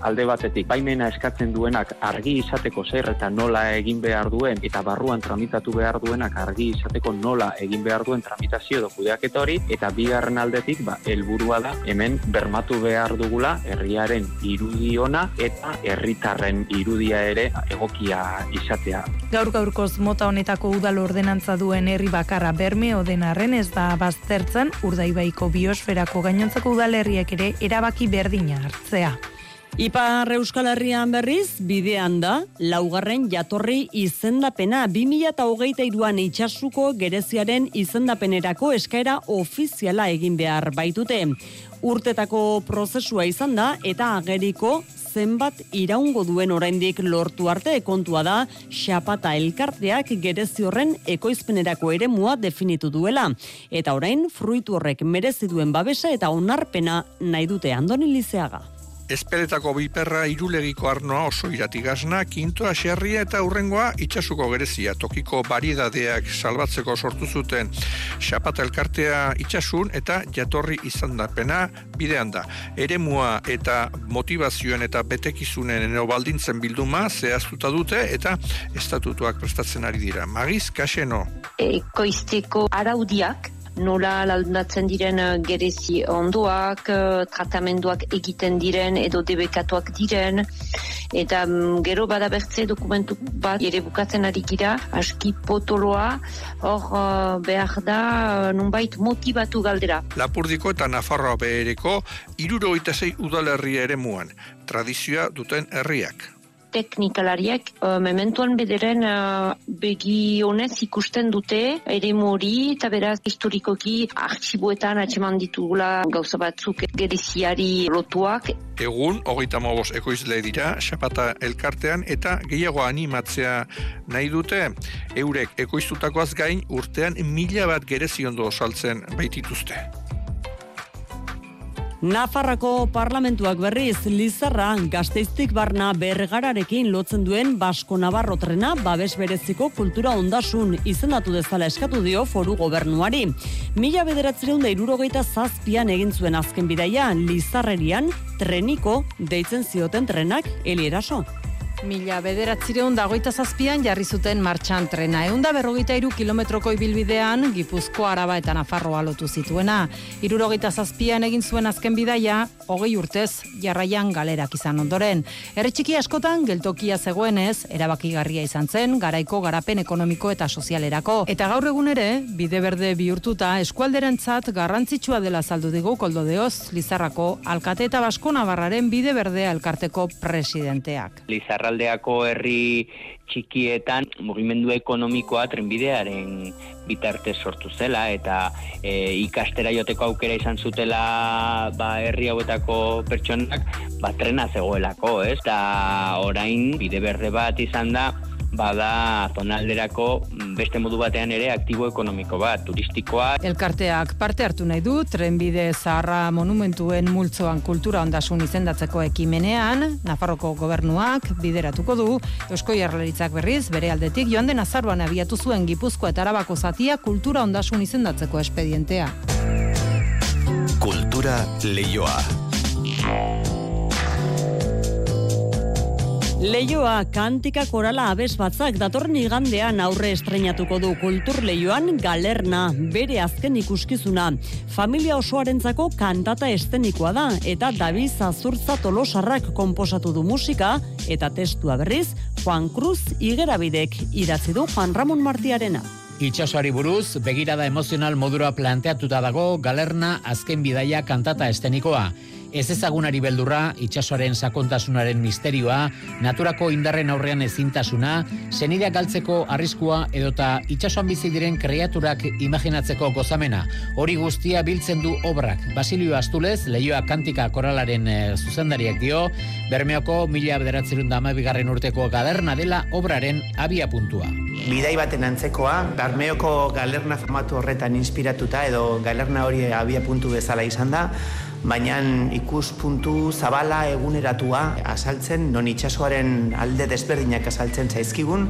alde batetik baimena eskatzen duenak argi izateko zer eta nola egin behar duen eta barruan tramitatu behar duenak argi izateko nola egin behar duen tramitazio edo kudeaketa hori eta bigarren aldetik ba helburua da hemen bermatu behar dugula herriaren irudi ona eta herritarren irudia ere egokia izatea. Gaur gaurkoz mota honetako udal ordenantza duen herri bakarra bermeo den arren ez da baztertzen urdaibaiko biosferako gainontzeko udalerriek ere erabaki berdina hartzea. Ipar Euskal Herrian berriz, bidean da, laugarren jatorri izendapena, 2008an itxasuko gereziaren izendapenerako eskaera ofiziala egin behar baitute. Urtetako prozesua izan da, eta ageriko zenbat iraungo duen oraindik lortu arte kontua da xapata elkarteak gerezi horren ekoizpenerako ere mua definitu duela. Eta orain, fruitu horrek merezi duen babesa eta onarpena nahi dute andoni lizeaga. Ezpeletako biperra irulegiko arnoa oso iratigasna, kintoa xerria eta urrengoa itxasuko gerezia. Tokiko baridadeak salbatzeko sortu zuten xapata elkartea itxasun eta jatorri izan da pena bidean da. Eremua eta motivazioen eta betekizunen eno baldintzen bilduma zehaztuta dute eta estatutuak prestatzen ari dira. Magiz, kaseno? Ekoizteko araudiak nola aldatzen diren eh, gerezi ondoak, eh, tratamenduak egiten diren edo debekatuak diren, eta mm, gero bada bertze dokumentu bat ere bukatzen ari gira, aski potoloa, hor uh, behar da nunbait motivatu galdera. Lapurdiko eta Nafarroa behereko iruro zei udalerria ere muan, tradizioa duten herriak teknikalariak uh, mementuan bederen uh, begi honez ikusten dute ere mori eta beraz historikoki arxiboetan atxeman ditugula gauza batzuk geriziari lotuak. Egun, hogeita mobos ekoizle dira, xapata elkartean eta gehiago animatzea nahi dute. Eurek ekoiztutakoaz gain urtean mila bat gereziondo saltzen baitituzte. Nafarrako parlamentuak berriz Lizarra gazteiztik barna bergararekin lotzen duen Basko Navarro trena babes bereziko kultura ondasun izendatu dezala eskatu dio foru gobernuari. Mila bederatzireun da irurogeita zazpian egin zuen azken bidaia Lizarrerian treniko deitzen zioten trenak elieraso. Mila bederatzireun dagoita zazpian jarri zuten martxan trena. Eunda berrogeita iru kilometroko ibilbidean Gipuzko Araba eta Nafarroa lotu zituena. Irurogeita zazpian egin zuen azken bidaia, hogei urtez jarraian galerak izan ondoren. Erretxiki askotan geltokia zegoenez, erabakigarria izan zen, garaiko garapen ekonomiko eta sozialerako. Eta gaur egun ere, bide berde bihurtuta eskualderentzat garrantzitsua dela saldu digu koldo deoz, Lizarrako alkate eta Basko Navarraren bide berdea elkarteko presidenteak. Lizarra iparraldeako herri txikietan mugimendu ekonomikoa trenbidearen bitarte sortu zela eta e, ikastera joteko aukera izan zutela ba, herri hauetako pertsonak ba, trena zegoelako, ez? Eta orain bide berde bat izan da bada zonalderako beste modu batean ere aktibo ekonomiko bat, turistikoa. Elkarteak parte hartu nahi du, trenbide zaharra monumentuen multzoan kultura ondasun izendatzeko ekimenean, Nafarroko gobernuak bideratuko du, Eusko Jarlaritzak berriz, bere aldetik joan den azaruan abiatu zuen Gipuzko eta Arabako zatia kultura ondasun izendatzeko espedientea. Kultura leioa. Leioa kantika korala abez batzak datorren igandean aurre estrenatuko du kultur leioan galerna, bere azken ikuskizuna. Familia osoarentzako kantata estenikoa da eta David Zazurtza Tolosarrak konposatu du musika eta testua berriz Juan Cruz Igerabidek idatzi du Juan Ramon Martiarena. Itxasoari buruz, begirada emozional modura planteatuta dago galerna azken bidaia kantata estenikoa ez ezagunari beldurra, itxasoaren sakontasunaren misterioa, naturako indarren aurrean ezintasuna, zenideak galtzeko arriskua edota itxasoan bizi diren kreaturak imaginatzeko gozamena. Hori guztia biltzen du obrak. Basilio Astulez, lehioa kantika koralaren e, zuzendariak dio, Bermeoko mila bederatzerun bigarren urteko galerna dela obraren abia puntua. Bidai baten antzekoa, Bermeoko galerna formatu horretan inspiratuta edo galerna hori abia puntu bezala izan da, baina ikuspuntu zabala eguneratua asaltzen, non itxasoaren alde desberdinak asaltzen zaizkigun,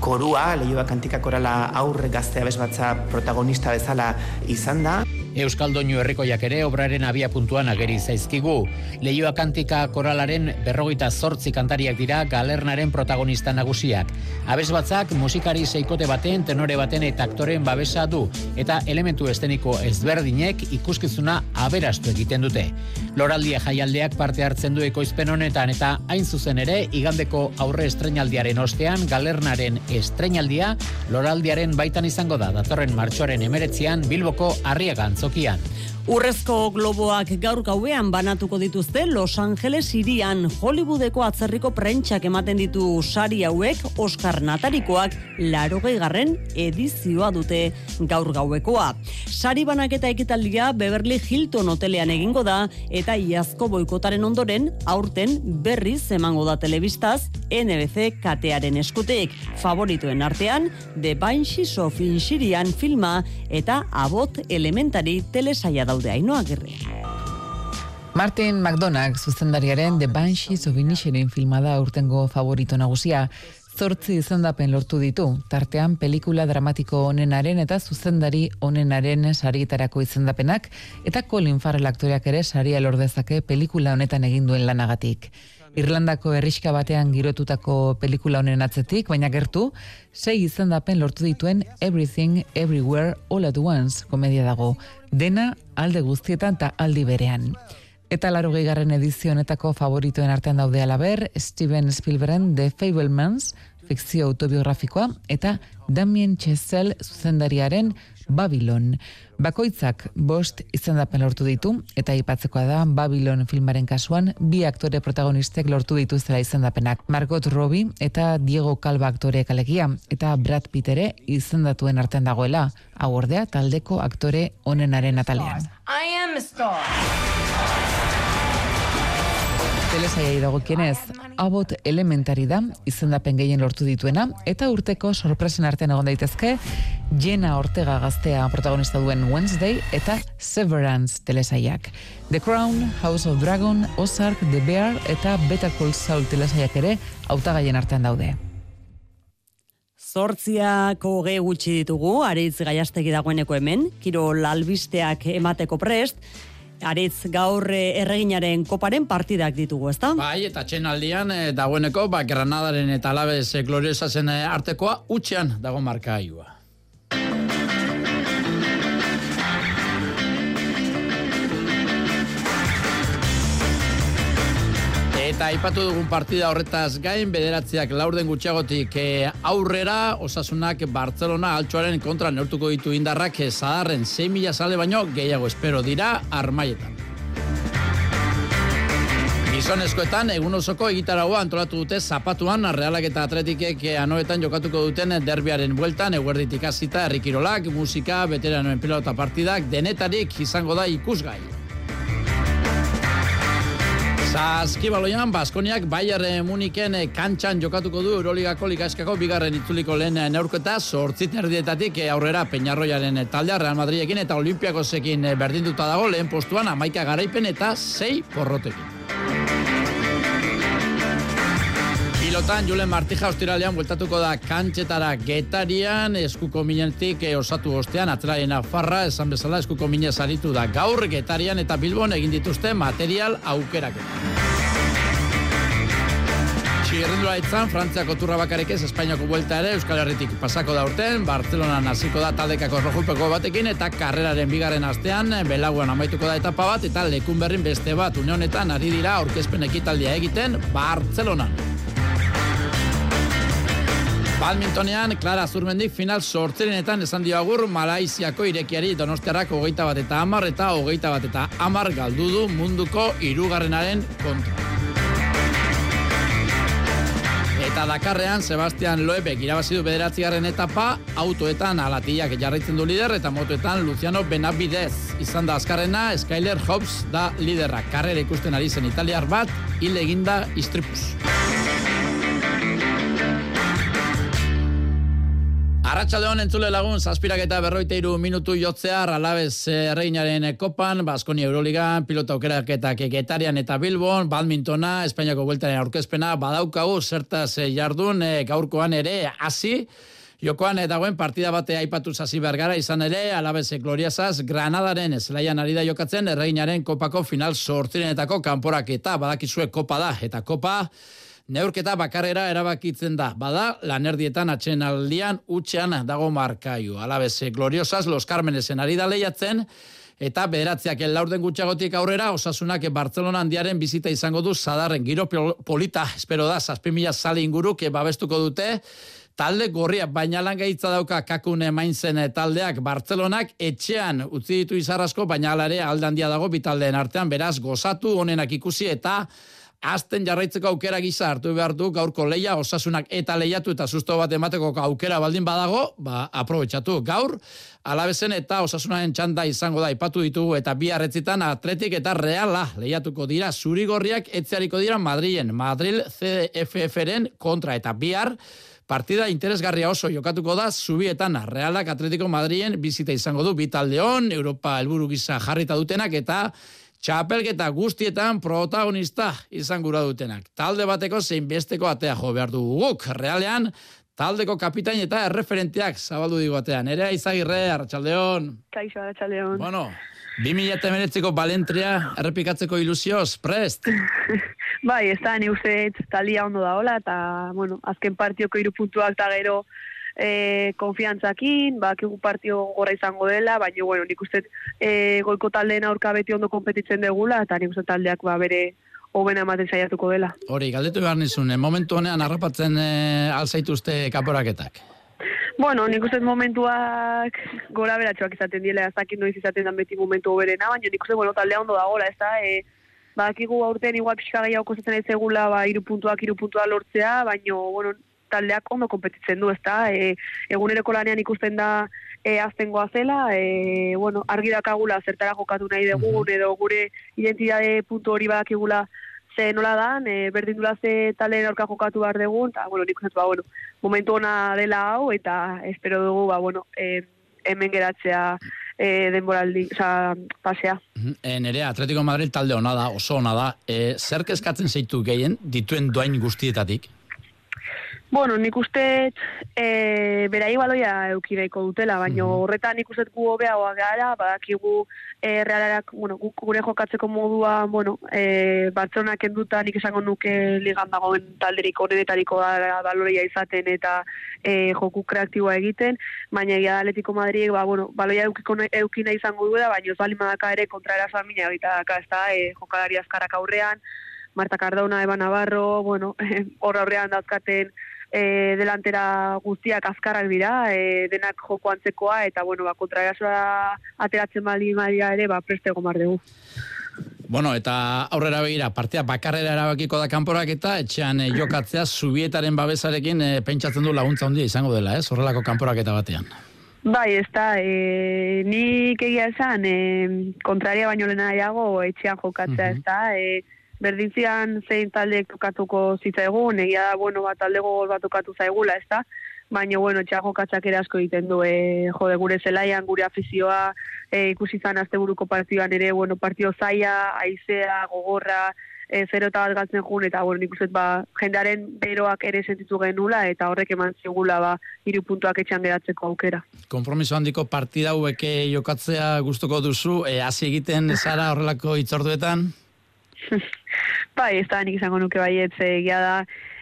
korua, lehioa kantika korala aurre gaztea bezbatza protagonista bezala izan da. Euskaldoinu herrikoiak ere obraren abia puntuan ageri zaizkigu. Leioa kantika koralaren berrogeita zortzi kantariak dira galernaren protagonista nagusiak. Abez batzak musikari seikote baten, tenore baten eta aktoren babesa du, eta elementu esteniko ezberdinek ikuskizuna aberastu egiten dute. Loraldia jaialdeak parte hartzen du ekoizpen honetan eta hain zuzen ere igandeko aurre estrenaldiaren ostean galernaren estrenaldia loraldiaren baitan izango da datorren martxoaren emeretzian Bilboko arriagan tokian. Urrezko globoak gaur gauean banatuko dituzte Los Angeles irian Hollywoodeko atzerriko prentxak ematen ditu sari hauek Oscar Natarikoak larogei garren edizioa dute gaur gauekoa. Sari banaketa ekitaldia Beverly Hilton hotelean egingo da eta iazko boikotaren ondoren aurten berriz emango da telebistaz NBC katearen eskutek. Favorituen artean The Banshees of Inshirian filma eta abot elementari telesaia daude hainoa gerre. Martin McDonagh zuzendariaren The Banshees of Inisherin filma da urtengo favorito nagusia. Zortzi izendapen lortu ditu, tartean pelikula dramatiko onenaren eta zuzendari onenaren sarietarako izendapenak, eta Colin Farrell aktoreak ere saria lordezake pelikula honetan egin duen lanagatik. Irlandako herriska batean girotutako pelikula honen atzetik, baina gertu, sei izendapen lortu dituen Everything, Everywhere, All at Once komedia dago. Dena alde guztietan eta aldi berean. Eta laro gehigarren edizionetako favoritoen artean daude alaber, Steven Spielbergen The Fablemans, fikzio autobiografikoa, eta Damien Chazelle zuzendariaren Babylon. Bakoitzak bost izendapen lortu ditu, eta ipatzekoa da Babylon filmaren kasuan, bi aktore protagonistek lortu dituztela izendapenak. Margot Robbie eta Diego Calva aktoreek alegia, eta Brad Pitt ere izendatuen artean dagoela, hau ordea taldeko aktore onenaren atalean. I am a star. Telesaiai dagokienez, abot elementari da, izendapen gehien lortu dituena, eta urteko sorpresen artean egon daitezke, Jena Ortega gaztea protagonista duen Wednesday eta Severance telesaiak. The Crown, House of Dragon, Ozark, The Bear eta Better Call Saul telesaiak ere hautagaien artean daude. Zortziako ge gutxi ditugu, aritz gaiastegi dagoeneko hemen, kiro lalbisteak emateko prest, Aritz gaur eh, erreginaren koparen partidak ditugu, ezta? Bai, eta txenaldian e, dagoeneko, ba, Granadaren eta Alabez e, gloriosazen artekoa, utxean dago marka aiua. Eta aipatu dugun partida horretaz gain, bederatziak laurden gutxiagotik e, aurrera, osasunak Barcelona altxoaren kontra neurtuko ditu indarrak e, zadarren 6 mila sale baino gehiago espero dira armaietan. Gizonezkoetan, egun osoko egitaragoa antolatu dute zapatuan, realak eta atletikek eh, anoetan jokatuko duten derbiaren bueltan, eguerditik azita, errikirolak, musika, veteranoen pilota partidak, denetarik izango da ikusgai. Zaskibaloian, Baskoniak Bayer Muniken eh, kantxan jokatuko du Euroligako ligaskako bigarren itzuliko lehen eh, neurketa sortzit erdietatik eh, aurrera Peñarroiaren taldea Real Madridekin eta Olimpiakosekin berdinduta dago lehen postuan amaika garaipen eta sei porrotekin. Pilotan, Julen Martija ostiralean bueltatuko da kantxetara getarian, eskuko minetik e, osatu ostean, atzelaien farra, esan bezala eskuko minez aritu da gaur getarian eta bilbon egin dituzte material aukerak. Txirrindula itzan, Frantziako turra bakarek ez, Espainiako buelta ere, Euskal Herritik pasako da urten, Barcelona hasiko da taldekako rojupeko batekin, eta karreraren bigarren astean, belaguan amaituko da etapa bat, eta lekun berrin beste bat, unionetan ari dira aurkezpen ekitaldia egiten, Barcelona. Badmintonean, Clara Zurmendik final sortzerenetan esan dio agur Malaiziako irekiari donostiarrak hogeita bat eta amar eta hogeita bat eta amar galdu du munduko irugarrenaren kontra. Eta Dakarrean, Sebastian Loebek irabazi du bederatzigarren etapa, autoetan alatiak jarraitzen du lider, eta motoetan Luciano Benabidez. Izan da azkarrena, Skyler Hobbs da liderra. Karrera ikusten ari zen italiar bat, hile eginda istripuz. Arratxaldeon entzule lagun, zazpirak eta berroite iru minutu jotzea, alabez erreinaren kopan, Baskoni Euroligan, pilota aukeraketak getarian eta Bilbon, badmintona, Espainiako bueltaren aurkezpena, badaukagu, zertaz jardun, e, gaurkoan ere, hasi, Jokoan dagoen partida bate aipatu zazi bergara izan ere, alabeze gloriazaz, Granadaren zelaian ari da jokatzen, erreinaren kopako final sortzirenetako kanporak eta badakizue kopa da, eta kopa Neurketa bakarrera erabakitzen da. Bada, lanerdietan atxen aldian utxean dago markaio. Alabez, gloriosaz, Los Carmenesen ari da lehiatzen, eta bederatziak laurden gutxagotik aurrera, osasunak Barcelona handiaren bizita izango du, zadarren giro polita, espero da, zazpimila sali inguruk, babestuko dute, talde gorria, baina lan gehitza dauka kakune mainzen taldeak Barcelonak etxean utzi ditu izarrasko, baina alare aldandia dago bitaldeen artean, beraz gozatu honenak ikusi eta Azten jarraitzeko aukera gisa hartu behar du gaurko leia osasunak eta leiatu eta susto bat emateko aukera baldin badago, ba, aprobetsatu gaur, alabezen eta osasunaren txanda izango da ipatu ditugu eta bi harretzitan atletik eta reala. Lehiatuko dira zurigorriak etziariko dira Madrilen, Madril CFF-ren kontra eta bihar, Partida interesgarria oso jokatuko da zubietan. Realak Atletico Madrien bizita izango du bitaldeon, Europa helburu gisa jarrita dutenak eta txapelketa guztietan protagonista izan gura dutenak. Talde bateko zein besteko atea jo behar du guk. Realean, taldeko kapitain eta erreferenteak zabaldu digoatean. Ere izagirre, Arratxaldeon. Kaixo, Arratxaldeon. Bueno, 2008ko balentria errepikatzeko ilusioz, prest? bai, ez da, ni uste talia ondo da hola, eta, bueno, azken partioko irupuntuak eta gero e, konfiantzakin, ba, kigu partio gora izango dela, baina, bueno, nik uste e, goiko taldeen aurka beti ondo kompetitzen degula, eta nik uste taldeak ba, bere hobena ematen saiatuko dela. Hori, galdetu behar nizun, momentu honean harrapatzen e, alzaituzte kaporaketak? Bueno, nik uste momentuak gora beratxoak izaten diela, ez dakit noiz izaten dan beti momentu hoberena, baina nik uste, bueno, taldea ondo da gola, ez da, e, ba, kigu aurten igual pixka gehiago kozatzen ez egula, ba, irupuntuak, irupuntua lortzea, baina, bueno, taldeak ondo kompetitzen du, ezta? E, eguneroko lanean ikusten da e, aztengoa zela, e, bueno, argi dakagula zertara jokatu nahi dugu, edo gure identitate puntu hori bakigula ze nola dan, e, berdin dula ze talen aurka jokatu behar dugu, eta, bueno, nik ba, bueno, momentu ona dela hau, eta espero dugu, ba, bueno, e, hemen geratzea e, denboraldi, oza, pasea. E, nerea, Atletico Madrid talde ona da, oso ona da. E, zer kezkatzen zeitu gehien, dituen doain guztietatik? Bueno, nik uste e, berai baloia eukideiko dutela, baina mm horretan nik uste gu hobea gara, badakigu e, realarak, bueno, gure jokatzeko modua, bueno, e, batzonak enduta nik esango nuke ligan dagoen talderik honenetariko da baloia izaten eta e, joku kreatiboa egiten, baina egia Atletico Madrid, ba, bueno, baloia eukiko eukina izango duela, baina ez bali madaka ere kontra erasan mina egita daka, ez da, e, jokalari azkarak aurrean, Marta Cardona, Eba Navarro, bueno, horra horrean dauzkaten e, delantera guztiak azkarrak dira, e, denak joko antzekoa, eta, bueno, ba, kontra ateratzen bali madia ere, ba, preste egon dugu. Bueno, eta aurrera begira, partea bakarrera erabakiko da kanporak eta etxean e, jokatzea zubietaren babesarekin e, pentsatzen du laguntza handia izango dela, ez? Horrelako kanporak eta batean. Bai, ez da, e, nik egia esan, e, kontraria baino lena etxean jokatzea, ez da, e, berdintzian zein taldeek tokatuko zitzaigun, egia da, bueno, bat talde gogol bat tokatu zaigula, ez da? Baina, bueno, txago katzak ere asko egiten du, e, jode, gure zelaian, gure afizioa, e, ikusi zan azte buruko partioan ere, bueno, partio zaia, aizea, gogorra, e, zero eta bat galtzen jun, eta, bueno, nik ba, jendearen beroak ere sentitu genula, eta horrek eman zigula, ba, iru puntuak etxan geratzeko aukera. Kompromiso handiko partida haueke jokatzea gustuko duzu, e, hasi egiten zara horrelako itzorduetan? bai, ez da, nik izango nuke bai, ez egia da,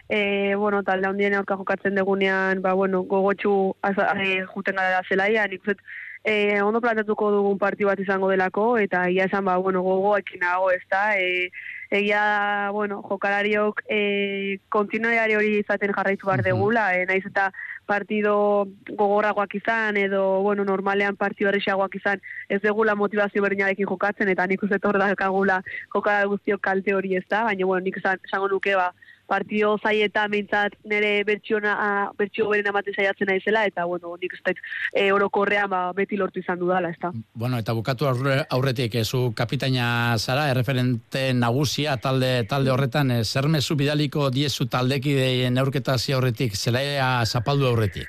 e, bueno, talde handien aurka jokatzen degunean, ba, bueno, gogotxu e, juten gara zelaia, nik uzet, e, ondo plantetuko dugun parti bat izango delako, eta egia esan, ba, bueno, gogo ekin nago, ez da, e, egia bueno, jokalariok e, kontinuari hori izaten jarraitu behar degula, e, naiz eta partido gogorragoak izan edo bueno, normalean partido erresiagoak izan ez degula motivazio berdinarekin jokatzen eta nik uste torda kagula jokada guztiok kalte hori ez da, baina bueno, nik esango nuke ba, partio zaieta mintzat nire bertsiona, bertsio beren amaten saiatzen naizela eta bueno, nik ez e, orokorrean ba, beti lortu izan dudala, ez da. Bueno, eta bukatu aurretik, ezu kapitaina zara, erreferente nagusia talde talde horretan, e, zer mezu bidaliko diezu taldeki neurketa zi aurretik, zelaia zapaldu aurretik?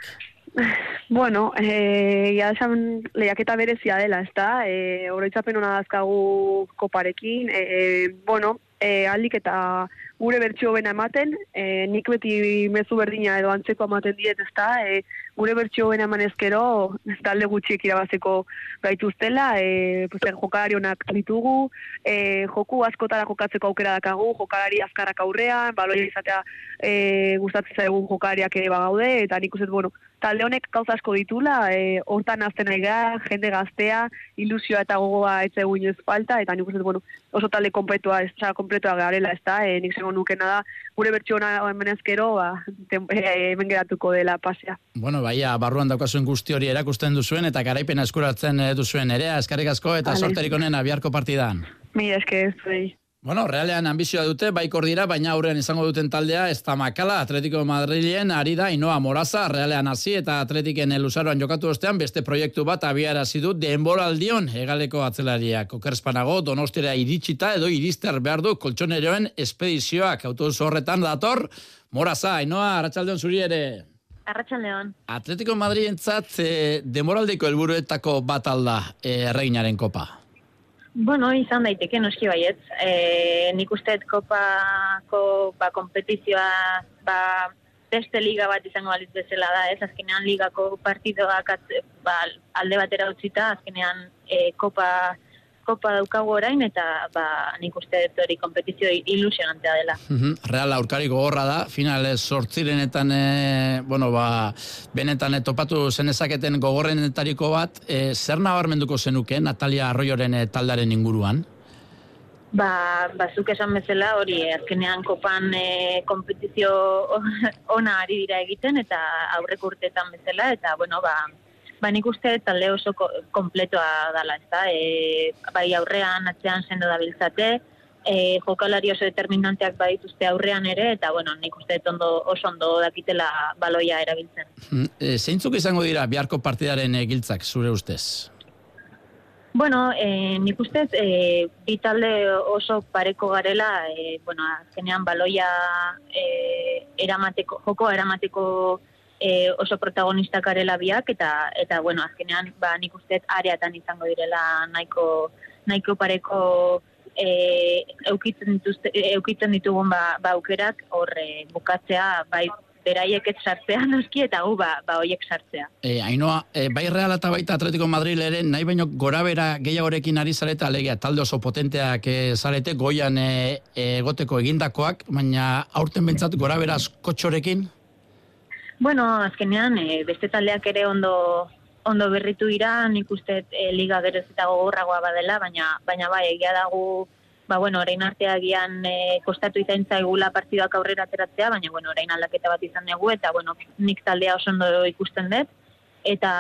Bueno, eh, ya esan lehiaketa berezia dela, ez da? Eh, oroitzapen hona dazkagu koparekin. Eh, bueno, eh, aldik eta gure bertxio bena ematen, e, nik beti mezu berdina edo antzeko ematen diet, ezta, e, gure bertxio bena eman ezkero, talde gutxiek irabazeko gaituztela, e, pues, jokalari honak ditugu, e, joku askotara jokatzeko aukera dakagu, jokalari azkarrak aurrean, baloia izatea e, gustatzen zaigun jokalariak ere bagaude, eta nik uzet, bueno, talde honek gauza asko ditula, e, hortan azten nahi jende gaztea, ilusioa eta gogoa etze ez falta, eta nik uzet, bueno, oso talde kompletua, ez kompletoa garela, ez da, e, nik esango nukena da, gure bertxona hemen ezkero, ba, eh, hemen geratuko dela pasea. Bueno, baia, barruan daukazuen guzti hori erakusten duzuen, eta garaipena eskuratzen eh, duzuen ere, eskarrik asko, eta sorterik honen abiarko partidan. Mi eske, zuei. Bueno, realean ambizioa dute, baikor dira, baina aurrean izango duten taldea, ez da makala, Atletico Madrilien, ari da, inoa moraza, realean hasi eta Atletiken elusaroan jokatu ostean, beste proiektu bat abiara zidu, denboraldion, egaleko atzelariak, okerspanago, donostera iritsita, edo irister behar du, koltsoneroen espedizioak, autobus horretan dator, moraza, inoa, arratsaldeon zuri ere. Arratxaldeon. Atletico Madrilentzat, e, denboraldiko helburuetako bat alda, e, reinaren kopa. Bueno, izan daiteke noski baietz. E, nik uste kopako ba, kompetizioa ba, beste liga bat izango balitz bezala da, ez? Azkenean ligako partidoak ba, alde batera utzita, azkenean e, kopa kopa daukagu orain eta ba, nik uste dut hori kompetizio ilusionantea dela. Real aurkari gogorra da, final sortzirenetan, e, bueno, ba, benetan e, topatu zenezaketen gogorrenetariko bat, e, zer nabarmenduko zenuke Natalia Arroyoren e, taldaren inguruan? Ba, bazuk esan bezala hori azkenean kopan e, kompetizio ona ari dira egiten eta aurrek urteetan bezala eta bueno, ba, ba nik uste talde oso kompletoa dala, ez da, e, bai aurrean, atzean sendo dabiltzate, e, jokalari oso determinanteak badituzte aurrean ere, eta bueno, nik uste ondo, oso ondo dakitela baloia erabiltzen. Hmm, e, zeintzuk izango dira biharko partidaren egiltzak, zure ustez? Bueno, e, nik uste e, bi talde oso pareko garela, e, bueno, azkenean baloia e, eramateko, joko eramateko e, oso protagonista karela biak eta eta bueno, azkenean ba nik uste areatan izango direla nahiko nahiko pareko eh eukitzen dituzte eukitzen ditugun ba, ba aukerak hor e, bukatzea bai beraiek ez sartzea noski eta gu ba ba hoiek sartzea. Eh Ainoa, e, bai Real eta baita Atletico Madrid ere nahi baino gorabera gehiagorekin ari zareta alegia talde oso potenteak e, zarete goian e, egoteko egindakoak, baina aurten bentsat gorabera askotxorekin Bueno, azkenean, e, beste taldeak ere ondo ondo berritu dira, nik uste e, liga gerez eta gogorragoa badela, baina, baina bai, egia dago, ba, bueno, orain artea gian e, kostatu izan zaigula partiduak aurrera ateratzea, baina, bueno, orain aldaketa bat izan dugu, eta, bueno, nik taldea oso ondo ikusten dut, eta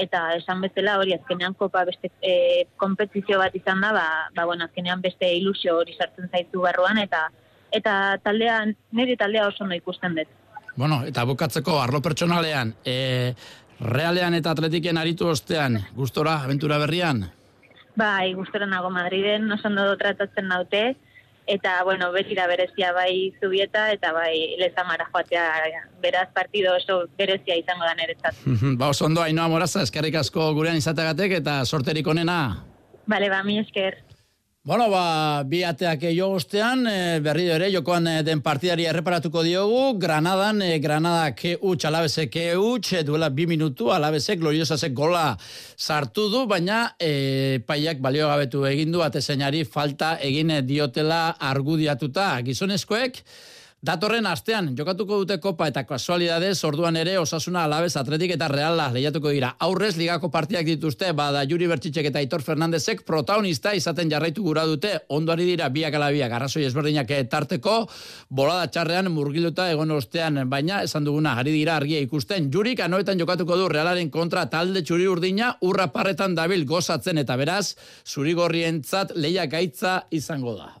eta esan bezala hori azkenean kopa beste e, kompetizio bat izan da, ba, ba, bueno, azkenean beste ilusio hori sartzen zaitu barruan, eta eta taldea, nire taldea oso ondo ikusten dut. Bueno, eta bukatzeko arlo pertsonalean, e, realean eta atletiken aritu ostean, gustora, aventura berrian? Bai, gustora nago Madriden, oso ondo tratatzen naute, eta, bueno, betira berezia bai zubieta, eta bai lezamara joatea beraz partido oso berezia izango da niretzat. ba, oso ondo, hainoa moraza, eskerrik asko gurean izatagatek, eta sorterik onena. Bale, ba, mi esker. Bueno, ba, bi ateak jo ostean, e, berri ere, jokoan e, den partidari erreparatuko diogu, Granadan, e, Granada ke utx, alabeze ke utx, duela bi minutu, alabeze, gloriosazek gola sartu du, baina e, paiak balio gabetu egin du, atezenari falta egin diotela argudiatuta. Gizonezkoek, Datorren astean, jokatuko dute kopa eta kasualidadez, orduan ere osasuna alabez atletik eta reala lehiatuko dira. Aurrez, ligako partiak dituzte, bada Juri Bertxitxek eta Aitor Fernandezek protagonista izaten jarraitu gura dute, onduari dira biak ala biak, arrazoi ezberdinak tarteko, bolada txarrean murgiluta egon ostean, baina esan duguna, ari dira argia ikusten, Jurik anoetan jokatuko du realaren kontra talde txuri urdina, urra parretan dabil gozatzen eta beraz, zuri gorrientzat lehiak gaitza izango da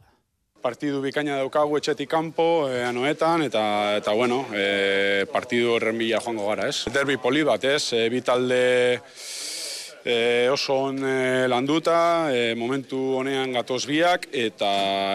partidu bikaina daukagu etxetik kanpo, e, anoetan, eta, eta bueno, e, partidu horren bila joango gara, ez? Derbi poli bat, ez? E, bitalde e, oso on e, landuta, e, momentu honean gatoz biak, eta,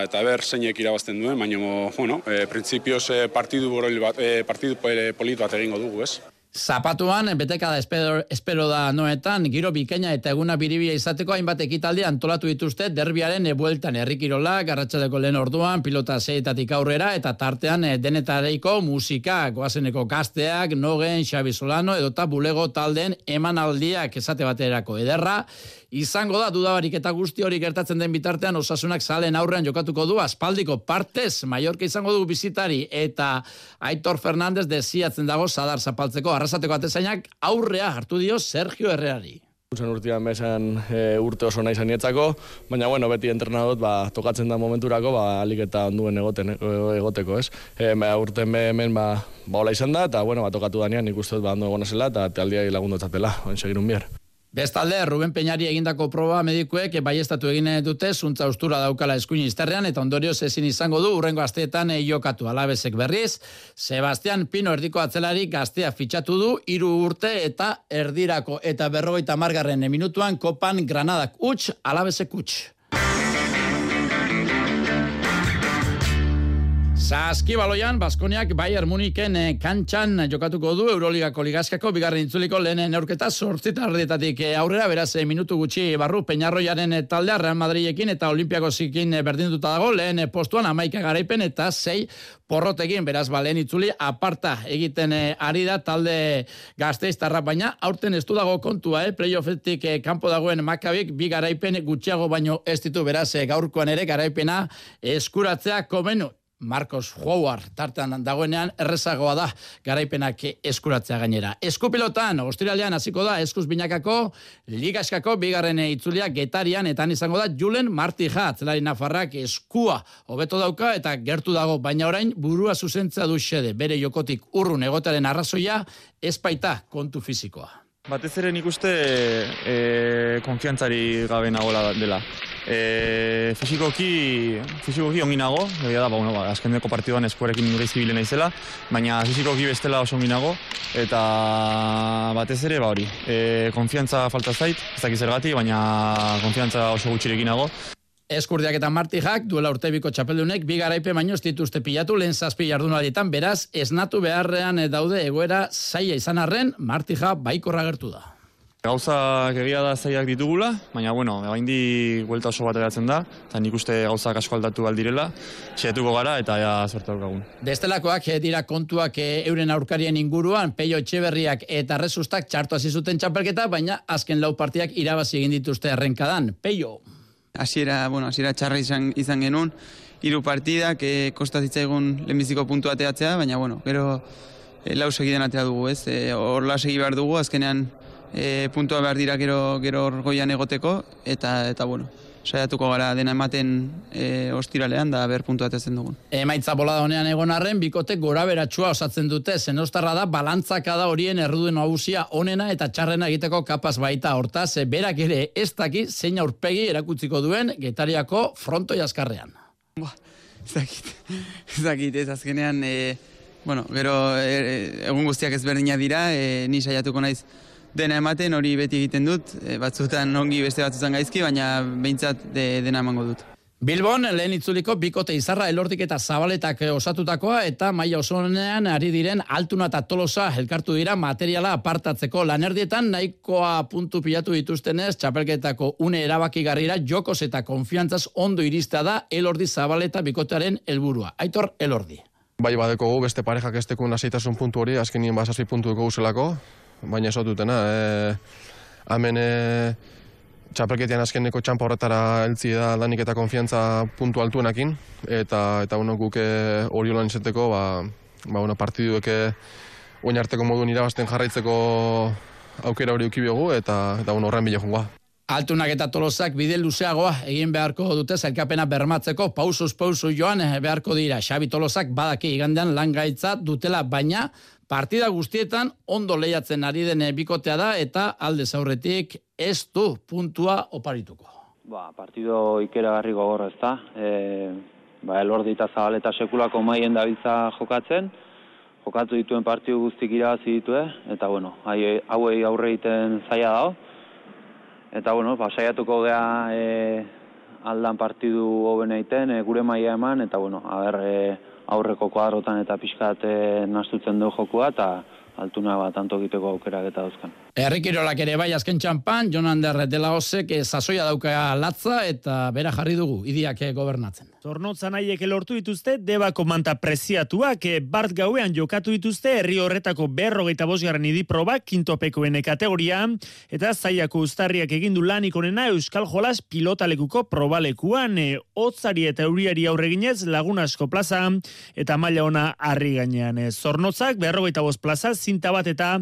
eta ber zeinek irabazten duen, baina, bueno, e, prinsipioz e, partidu, bat, e, partidu polit bat egingo dugu, ez? Zapatuan, beteka da espero, espero da noetan, giro bikaina eta eguna biribia izateko hainbat ekitaldi antolatu dituzte derbiaren ebueltan errikirola, garratxadeko lehen orduan, pilota zeetatik aurrera, eta tartean e, denetareiko musika, goazeneko gazteak, nogen, Xabi Solano, edota bulego talden emanaldiak esate baterako ederra, izango da dudabarik eta guzti hori gertatzen den bitartean osasunak salen aurrean jokatuko du aspaldiko partez Mallorca izango du bizitari eta Aitor Fernandez desiatzen dago sadar zapaltzeko arrasateko atezainak aurrea hartu dio Sergio Herrerari. Usen urtean bezan e, urte oso nahi zanietzako, baina bueno, beti entrenadot, ba, tokatzen da momenturako, ba, alik eta onduen egoten, egoteko, ez? E, ba, urten hemen, ba, ba, izan da, eta bueno, ba, tokatu danean, nik uste ba, ondo egonazela, eta taldia lagundu etzatela, oin segirun bier. Bestalde, Ruben Peñari egindako proba medikuek baiestatu egin dute zuntza ustura daukala eskuin izterrean eta ondorioz ezin izango du urrengo asteetan jokatu alabezek berriz. Sebastian Pino erdiko atzelari gaztea fitxatu du hiru urte eta erdirako eta berrogeita margarren minutuan kopan granadak utx alabezek utx. Zaskibaloian, Baskoniak Bayern Muniken eh, kantxan jokatuko du Euroligako ligazkako bigarren intzuliko lehen neurketa sortzita ardietatik eh, aurrera, beraz eh, minutu gutxi barru Peñarroiaren taldea Real Madridekin eta Olimpiako zikin berdinduta dago. Lehen eh, postuan amaika garaipen eta sei porrotekin, beraz balen itzuli aparta egiten ari da talde gazteiztarra, baina aurten ez du dago kontua, eh? playoffetik eh, kanpo dagoen makabik bi garaipen gutxiago baino ez ditu. Beraz gaurkoan ere garaipena eskuratzea komenu Marcos Howard tartan dagoenean errezagoa da garaipenak eskuratzea gainera. Eskupilotan, ostiralean hasiko da eskuz binakako ligaskako bigarren itzulia getarian eta izango da Julen Marti Hat, zelari nafarrak eskua hobeto dauka eta gertu dago, baina orain burua zuzentza du xede, bere jokotik urrun egotaren arrazoia espaita kontu fizikoa. Batez ere nik uste e, konfiantzari gabe nagola dela. E, fizikoki, fizikoki ongi nago, egia da, ba, bueno, ba, azkeneko partiduan eskuarekin nire izibile naizela, baina fizikoki bestela oso ongi nago, eta batez ere, ba hori, e, konfiantza falta zait, ez dakiz zergatik, baina konfiantza oso gutxirekin nago. Eskurdiak eta Martijak duela urtebiko txapeldunek bi garaipe baino ez dituzte pilatu lehen zazpi jardunalietan beraz esnatu beharrean daude egoera zaila izan arren Martija baikorra gertu da. Gauzak egia da zaiak ditugula, baina bueno, gaindi buelta oso bat eratzen da, eta nik uste gauzak asko aldatu aldirela, txetuko gara eta ja sortu daukagun. Bestelakoak eh, dira kontuak eh, euren aurkarien inguruan, Peio Etxeberriak eta Resustak txartu hasi zuten txapelketa, baina azken lau partiak irabazi egin dituzte errenkadan. Peio. Hasiera, bueno, hasiera txarra izan, izan genuen, hiru partidak, e, kosta zitzaigun lehenbiziko puntu ateatzea, baina, bueno, gero e, lau segiden atea dugu, ez? E, Horla segi behar dugu, azkenean e, puntua behar dira gero, gero hor goian egoteko, eta, eta bueno, saiatuko gara dena ematen e, ostiralean da ber puntu ateatzen dugun. Emaitza bolada honean egon arren, bikote gora beratxua osatzen dute, zenostarra da balantzaka da horien erruduen hausia onena eta txarrena egiteko kapaz baita hortaz, e, berak ere ez daki zein aurpegi erakutziko duen getariako fronto jaskarrean. Zakit, zakit, ez azkenean, e, bueno, gero e, egun guztiak ezberdina dira, e, ni saiatuko naiz dena ematen hori beti egiten dut, e, batzutan ongi beste batzutan gaizki, baina behintzat de, dena emango dut. Bilbon, lehen itzuliko bikote izarra elordik eta zabaletak osatutakoa eta maila osonean ari diren altuna eta tolosa elkartu dira materiala apartatzeko lanerdietan nahikoa puntu pilatu dituztenez txapelketako une erabaki garrira jokos eta konfiantzaz ondo irista da elordi zabaleta bikotearen helburua. Aitor elordi. Bai badeko beste parejak ez tekun lasaitasun puntu hori, azkenien basazpi puntu dugu zelako, baina esotutena, e, hemen e, txapelketian azkeneko txampa horretara heltzi da lanik eta konfiantza puntu altuenakin, eta, eta bueno, guk e, hori lan izateko, ba, ba, bueno, partiduek oin arteko moduen irabazten jarraitzeko aukera hori ukibiogu, eta, eta bueno, horren bile jungoa. Altunak eta tolosak bide luzeagoa egin beharko dute zailkapena bermatzeko pausuz pausu joan beharko dira. Xabi tolosak badaki igandean langaitza dutela, baina partida guztietan ondo lehiatzen ari den bikotea da eta alde zaurretik ez du puntua oparituko. Ba, partido ikera garri gogorra ez da. E, ba, elordi eta zabal eta sekulako maien dabiltza jokatzen. Jokatu dituen partidu guztik irabazi ditue. Eta bueno, hauei aurre egiten zaila dago eta bueno, ba, saiatuko gea e, aldan partidu hoben egiten, e, gure maila eman, eta bueno, aber, e, aurreko kuadrotan eta pixkat e, nastutzen du jokua, eta altuna bat tanto egiteko aukerak eta dauzkan. Errikirolak ere bai azken txampan, Jonan Derret dela osek, sasoia dauka latza eta bera jarri dugu, idiak gobernatzen. Zornotza nahiek elortu dituzte, debako manta preziatuak, bart gauean jokatu dituzte, herri horretako berrogeita bosgarren idiprobak, kintopekoen kategoria, eta zaiako ustarriak egindu lanik onena Euskal Jolas pilotalekuko probalekuan, e, otzari eta euriari aurreginez lagun asko plaza, eta maila ona harri gainean. E, zornotzak berrogeita bost plaza, zinta bat eta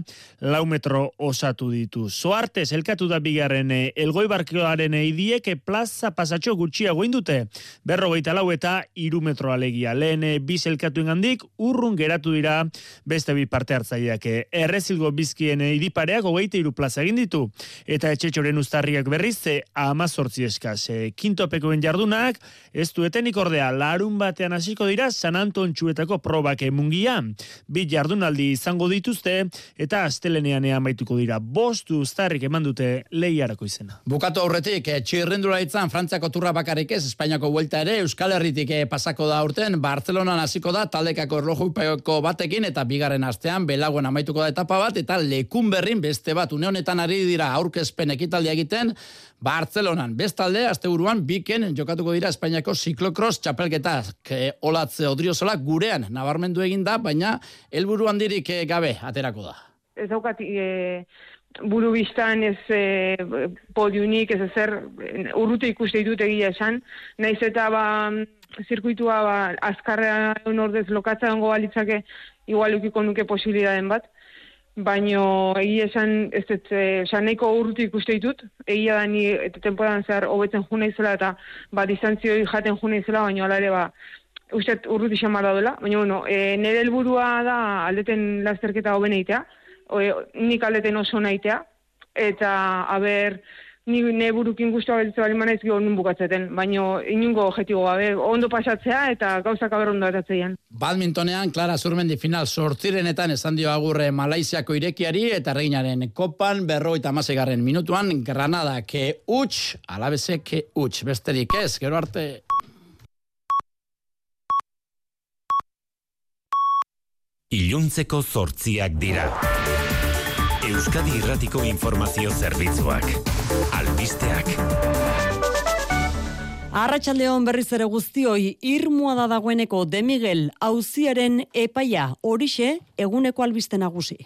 lau metro osatu ditu. Soartez, elkatu da bigarren e, elgoi barkioaren idiek plaza pasatxo gutxiago indute, eta lau eta iru metro alegia. Lehen e, biz elkatu ingandik, urrun geratu dira beste bi parte hartzaileak. Errezilgo bizkien idipareak hogeite iru plaza egin ditu. Eta etxetxoren ustarriak berriz, ze amazortzi eskaz. Kintopekoen jardunak, ez duetenik ordea, larun batean hasiko dira San Anton txuetako probak emungia. Bi jardunaldi izango dituzte, eta astelenean amaituko dira. Bostu ustarrik eman dute lehiarako izena. Bukatu aurretik, txirrendura itzan, Frantziako turra bakarik ez, Espainiako vuelta ere, Euskal Herritik eh, pasako da urten, Bartzelonan hasiko da, taldekako erlojupeko batekin, eta bigarren astean, belagoen amaituko da etapa bat, eta lekun berrin beste bat, une honetan ari dira aurkezpen ekitaldia egiten, Bartzelonan, bestalde, asteburuan biken jokatuko dira Espainiako ziklokros txapelketa, olatze odriozola gurean, nabarmendu egin da, baina helburu handirik eh, gabe aterako da. Ez daukat e, buru biztan ez e, podiunik, ez ezer urrute ikuste ditut egia esan, naiz eta ba, zirkuitua ba, azkarra ordez lokatza dongo balitzake igual ukiko nuke posibilidaden bat, baino egia esan ez ez esan nahiko urrutu ikuste ditut, egia da ni eta temporan zehar hobetzen juna izela eta ba distantzioi jaten juna izela, baino ala ere ba uste urruti xamar daudela, baina bueno, e, nire helburua da aldeten lasterketa hoben eitea, nik aldeten oso naitea, eta haber, ni ne burukin guztua beltze bali manaiz gio nun bukatzeten, baina inungo objetibo gabe, ondo pasatzea eta gauzak aber ondo atatzean. Badmintonean, Clara Zurmendi final sortzirenetan esan dio agurre Malaisiako irekiari eta reinaren kopan berroita amasegarren minutuan Granada ke utx, alabeze ke utx, besterik ez, gero arte... Iluntzeko zortziak dira. Euskadi Irratiko Informazio Zerbitzuak. Albisteak. Arratxaldeon berriz ere guztioi, irmua da dagoeneko de Miguel auziaren epaia horixe eguneko albiste nagusi.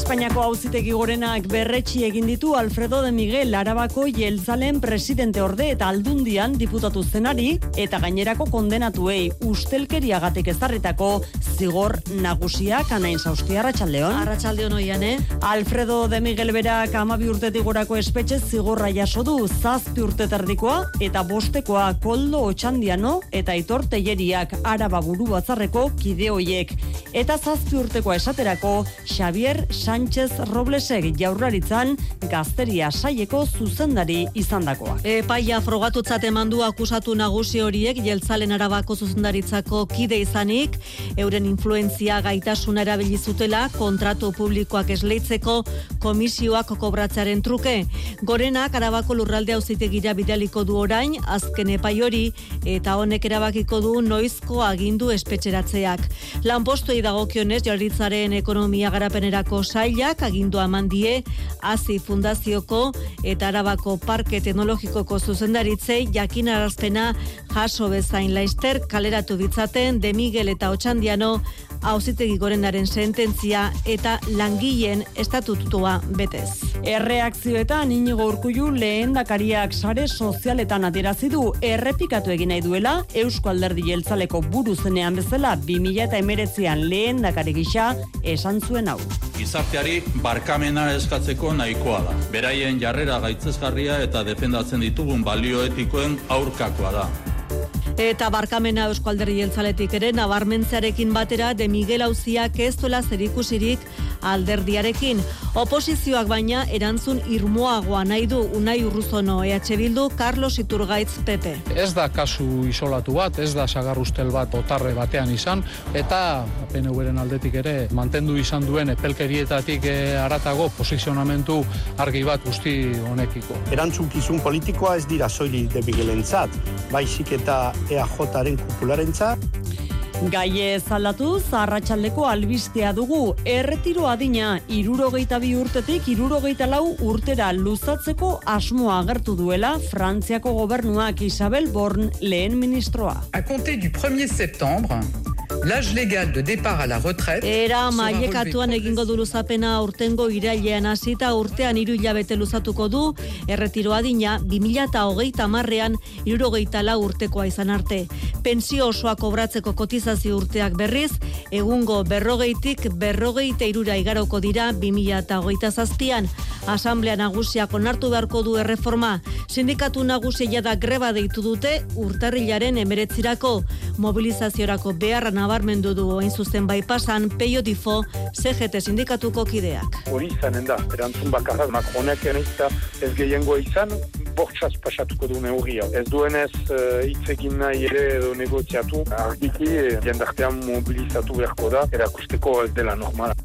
Espainiako auzitegi gorenak berretxi egin ditu Alfredo de Miguel Arabako Jeltzalen presidente orde eta aldundian diputatu zenari eta gainerako kondenatuei ustelkeriagatik ezarritako zigor nagusiak anain zauzti Arratxaldeon. Arratxaldeon oian, eh? Alfredo de Miguel berak amabi urtetik gorako espetxe zigorra jaso du zazpi urtetardikoa eta bostekoa koldo otxandiano eta itor teieriak araba buru batzarreko kideoiek. Eta zazpi urtekoa esaterako Xavier Sánchez Roblesek jaurlaritzan gazteria saieko zuzendari izandakoa. Epaia frogatutzat emandu akusatu nagusi horiek jeltzalen arabako zuzendaritzako kide izanik, euren influenzia gaitasuna erabili zutela kontratu publikoak esleitzeko komisioak kobratzearen truke. Gorenak arabako lurralde auzitegira bidaliko du orain, azken epai hori, eta honek erabakiko du noizko agindu espetxeratzeak. Lanpostuei dagokionez, jarritzaren ekonomia garapenerako sailak agindu amandie Azi Fundazioko eta Arabako Parke Teknologikoko zuzendaritzei jakin arazpena jaso bezain laister kaleratu ditzaten de Miguel eta Otxandiano hauzitegi gorenaren sententzia eta langileen estatutua betez. Erreakzioetan inigo urkullu lehen dakariak sare sozialetan adierazi du errepikatu egin nahi duela Eusko Alderdi Jeltzaleko buru zenean bezala 2000 eta emeretzean lehen dakari gisa esan zuen hau. Gizarteari barkamena eskatzeko nahikoa da. Beraien jarrera gaitzesgarria eta defendatzen ditugun balioetikoen aurkakoa da. Eta barkamena Eusko Jeltzaletik ere nabarmentzearekin batera de Miguel Auziak ez duela zerikusirik alderdiarekin. Oposizioak baina erantzun irmoagoa nahi du Unai Urruzono EH Bildu Carlos Iturgaitz PP. Ez da kasu isolatu bat, ez da sagarrustel bat otarre batean izan, eta PNV-ren aldetik ere mantendu izan duen epelkerietatik aratago posizionamentu argi bat guzti honekiko. Erantzunkizun politikoa ez dira soili de Miguelentzat, baizik eta EAJaren kupularentzat. Gaie zaldatu, zarratxaldeko albistea dugu, erretiro adina, irurogeita bi urtetik, irurogeita lau urtera luzatzeko asmoa agertu duela Frantziako gobernuak Isabel Born lehen ministroa. A compter du 1er septembre, L'âge légal de départ à la retraite Era maiekatuan egingo du luzapena urtengo irailean hasita urtean hiru hilabete luzatuko du erretiro adina 2030 marrean irurogeita lau urtekoa izan arte. Pensio osoa kobratzeko kotizazio urteak berriz, egungo berrogeitik berrogeita irura igaroko dira 2008 zazpian. Asamblea nagusiak onartu beharko du erreforma. Sindikatu nagusia da greba deitu dute urtarrilaren emeretzirako. Mobilizaziorako beharra nabarmendu du hain zuzen bai pasan peio difo CGT sindikatuko kideak. Hori izanen da, erantzun bakarra, Macronek ez gehiengoa izan, bortxaz pasatuko du neurria. Ez duenez hitz uh, egin nahi ere edo negoziatu, argiki jendartean mobilizatu beharko da, erakusteko ez dela normala.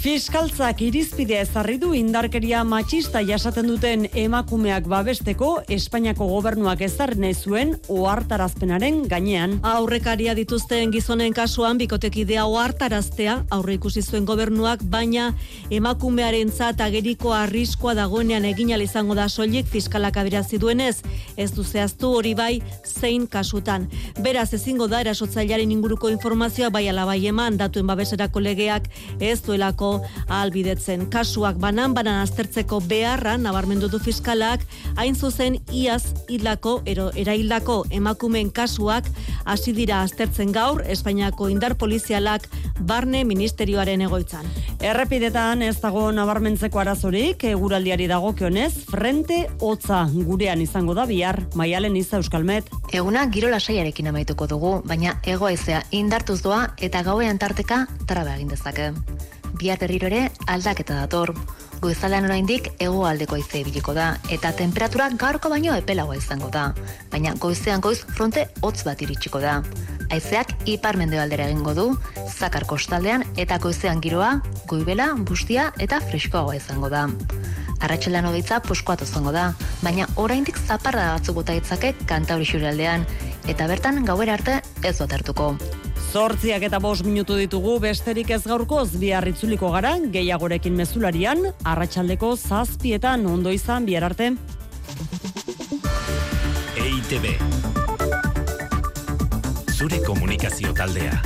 Fiskaltzak irizpidea ezarri du indarkeria matxista jasaten duten emakumeak babesteko Espainiako gobernuak ezarri nahi zuen ohartarazpenaren gainean. Aurrekaria dituzten gizonen kasuan bikotekidea ohartaraztea aurre ikusi zuen gobernuak baina emakumearentzat ageriko arriskoa dagoenean egin ahal izango da soilik fiskalak adierazi duenez ez du zehaztu hori bai zein kasutan. Beraz ezingo da erasotzailearen inguruko informazioa bai ala bai eman datuen babeserako legeak ez duelako albidetzen. Kasuak banan banan aztertzeko beharra nabarmendu du fiskalak, hain zuzen iaz hilako ero eraildako emakumeen kasuak hasi dira aztertzen gaur Espainiako indar polizialak barne ministerioaren egoitzan. Errepidetan ez dago nabarmentzeko arazorik, eguraldiari dagokionez, frente hotza gurean izango da bihar, maialen iza euskalmet. Eguna giro lasaiarekin amaituko dugu, baina egoaizea indartuz doa eta gauean tarteka traba egin dezake bihar berriro ere aldaketa dator. Goizalean oraindik hegoaldeko haize ibiliko da eta temperatura gaurko baino epelagoa izango da. Baina goizean goiz fronte hotz bat iritsiko da. Haizeak iparmendebaldera egingo du, zakar kostaldean eta goizean giroa, goibela, bustia eta freskoagoa izango da. Arratxelan hogeitza poskoatu izango da, baina oraindik zaparra batzuk bota itzake kanta hori eta bertan gauera arte ez dut hartuko. Zortziak eta bos minutu ditugu besterik ez gaurkoz biarritzuliko gara, gehiagorekin mezularian, arratsaldeko zazpietan ondo izan bihar arte. EITB Zure komunikazio taldea.